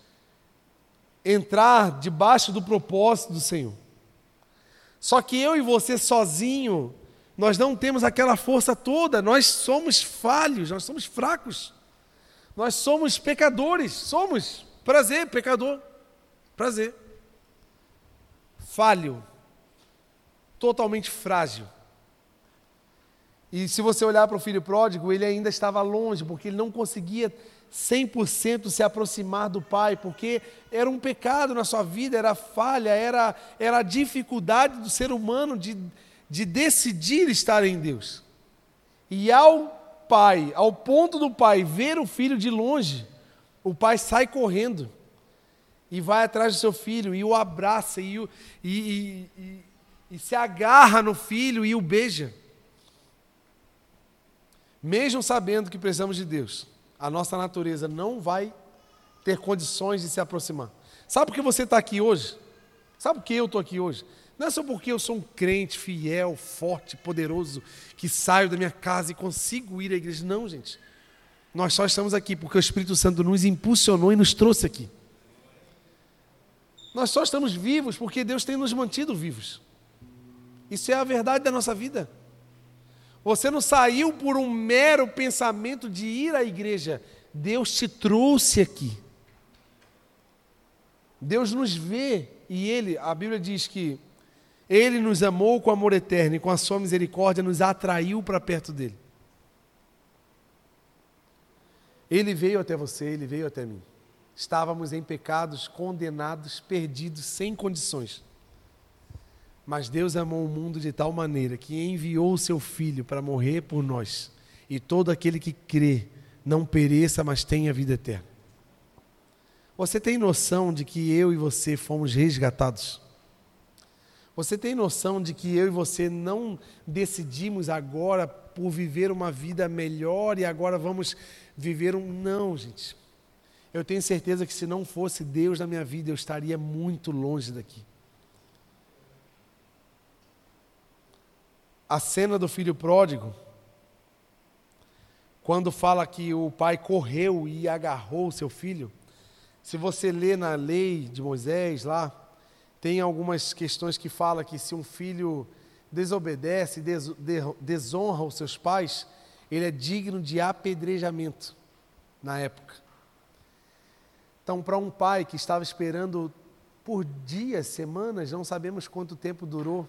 A: entrar debaixo do propósito do Senhor. Só que eu e você sozinho nós não temos aquela força toda, nós somos falhos, nós somos fracos. Nós somos pecadores, somos. Prazer, pecador. Prazer. Falho. Totalmente frágil. E se você olhar para o filho pródigo, ele ainda estava longe, porque ele não conseguia 100% se aproximar do Pai, porque era um pecado na sua vida, era falha, era, era a dificuldade do ser humano de, de decidir estar em Deus. E ao pai, ao ponto do pai ver o filho de longe, o pai sai correndo e vai atrás do seu filho e o abraça e, o, e, e, e, se agarra no filho e o beija. Mesmo sabendo que precisamos de Deus, a nossa natureza não vai ter condições de se aproximar. Sabe por que você está aqui hoje? Sabe por que eu estou aqui hoje? Não é só porque eu sou um crente fiel, forte, poderoso, que saio da minha casa e consigo ir à igreja. Não, gente. Nós só estamos aqui porque o Espírito Santo nos impulsionou e nos trouxe aqui. Nós só estamos vivos porque Deus tem nos mantido vivos. Isso é a verdade da nossa vida. Você não saiu por um mero pensamento de ir à igreja. Deus te trouxe aqui. Deus nos vê e Ele, a Bíblia diz que Ele nos amou com amor eterno e com a sua misericórdia nos atraiu para perto dele. Ele veio até você, ele veio até mim. Estávamos em pecados, condenados, perdidos, sem condições. Mas Deus amou o mundo de tal maneira que enviou o seu Filho para morrer por nós. E todo aquele que crê não pereça, mas tenha vida eterna. Você tem noção de que eu e você fomos resgatados? Você tem noção de que eu e você não decidimos agora por viver uma vida melhor e agora vamos viver um. Não, gente. Eu tenho certeza que se não fosse Deus na minha vida, eu estaria muito longe daqui. a cena do filho pródigo, quando fala que o pai correu e agarrou o seu filho, se você lê na lei de Moisés lá, tem algumas questões que fala que se um filho desobedece, des, desonra os seus pais, ele é digno de apedrejamento na época. Então, para um pai que estava esperando por dias, semanas, não sabemos quanto tempo durou,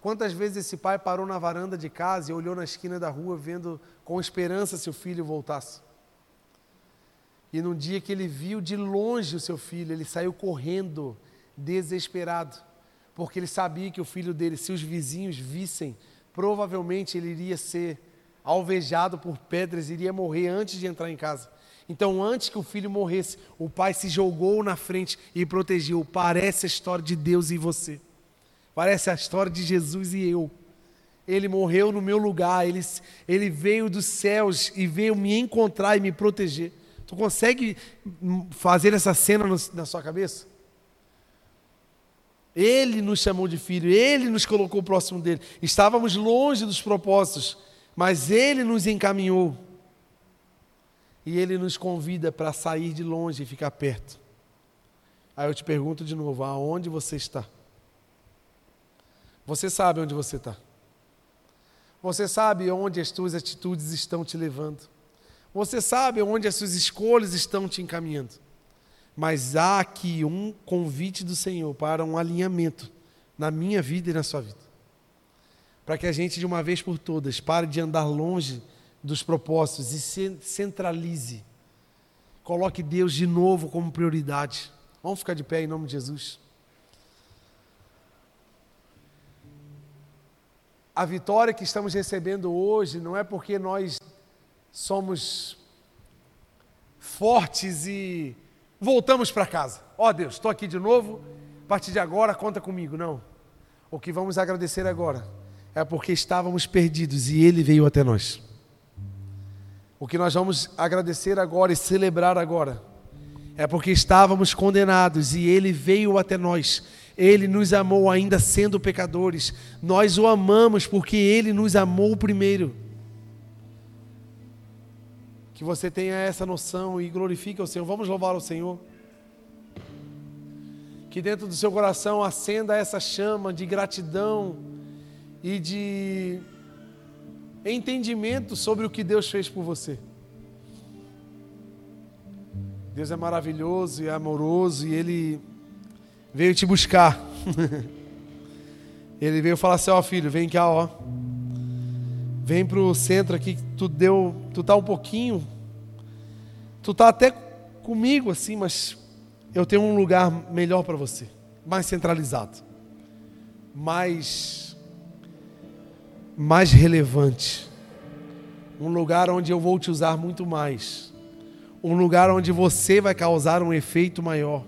A: Quantas vezes esse pai parou na varanda de casa e olhou na esquina da rua, vendo com esperança se o filho voltasse? E num dia que ele viu de longe o seu filho, ele saiu correndo, desesperado, porque ele sabia que o filho dele, se os vizinhos vissem, provavelmente ele iria ser alvejado por pedras, iria morrer antes de entrar em casa. Então, antes que o filho morresse, o pai se jogou na frente e protegeu. Parece a história de Deus e você. Parece a história de Jesus e eu. Ele morreu no meu lugar, ele, ele veio dos céus e veio me encontrar e me proteger. Tu consegue fazer essa cena no, na sua cabeça? Ele nos chamou de filho, ele nos colocou próximo dele. Estávamos longe dos propósitos, mas ele nos encaminhou. E ele nos convida para sair de longe e ficar perto. Aí eu te pergunto de novo: aonde você está? Você sabe onde você está. Você sabe onde as suas atitudes estão te levando. Você sabe onde as suas escolhas estão te encaminhando. Mas há aqui um convite do Senhor para um alinhamento na minha vida e na sua vida. Para que a gente, de uma vez por todas, pare de andar longe dos propósitos e se centralize. Coloque Deus de novo como prioridade. Vamos ficar de pé em nome de Jesus. a vitória que estamos recebendo hoje não é porque nós somos fortes e voltamos para casa. Ó oh, Deus, estou aqui de novo, a partir de agora conta comigo. Não. O que vamos agradecer agora é porque estávamos perdidos e Ele veio até nós. O que nós vamos agradecer agora e celebrar agora é porque estávamos condenados e Ele veio até nós ele nos amou ainda sendo pecadores. Nós o amamos porque ele nos amou primeiro. Que você tenha essa noção e glorifique o Senhor. Vamos louvar o Senhor. Que dentro do seu coração acenda essa chama de gratidão e de entendimento sobre o que Deus fez por você. Deus é maravilhoso e amoroso e Ele veio te buscar. Ele veio falar assim, ó filho, vem cá, ó. Vem pro centro aqui tu deu, tu tá um pouquinho, tu tá até comigo assim, mas eu tenho um lugar melhor para você, mais centralizado, mais mais relevante. Um lugar onde eu vou te usar muito mais. Um lugar onde você vai causar um efeito maior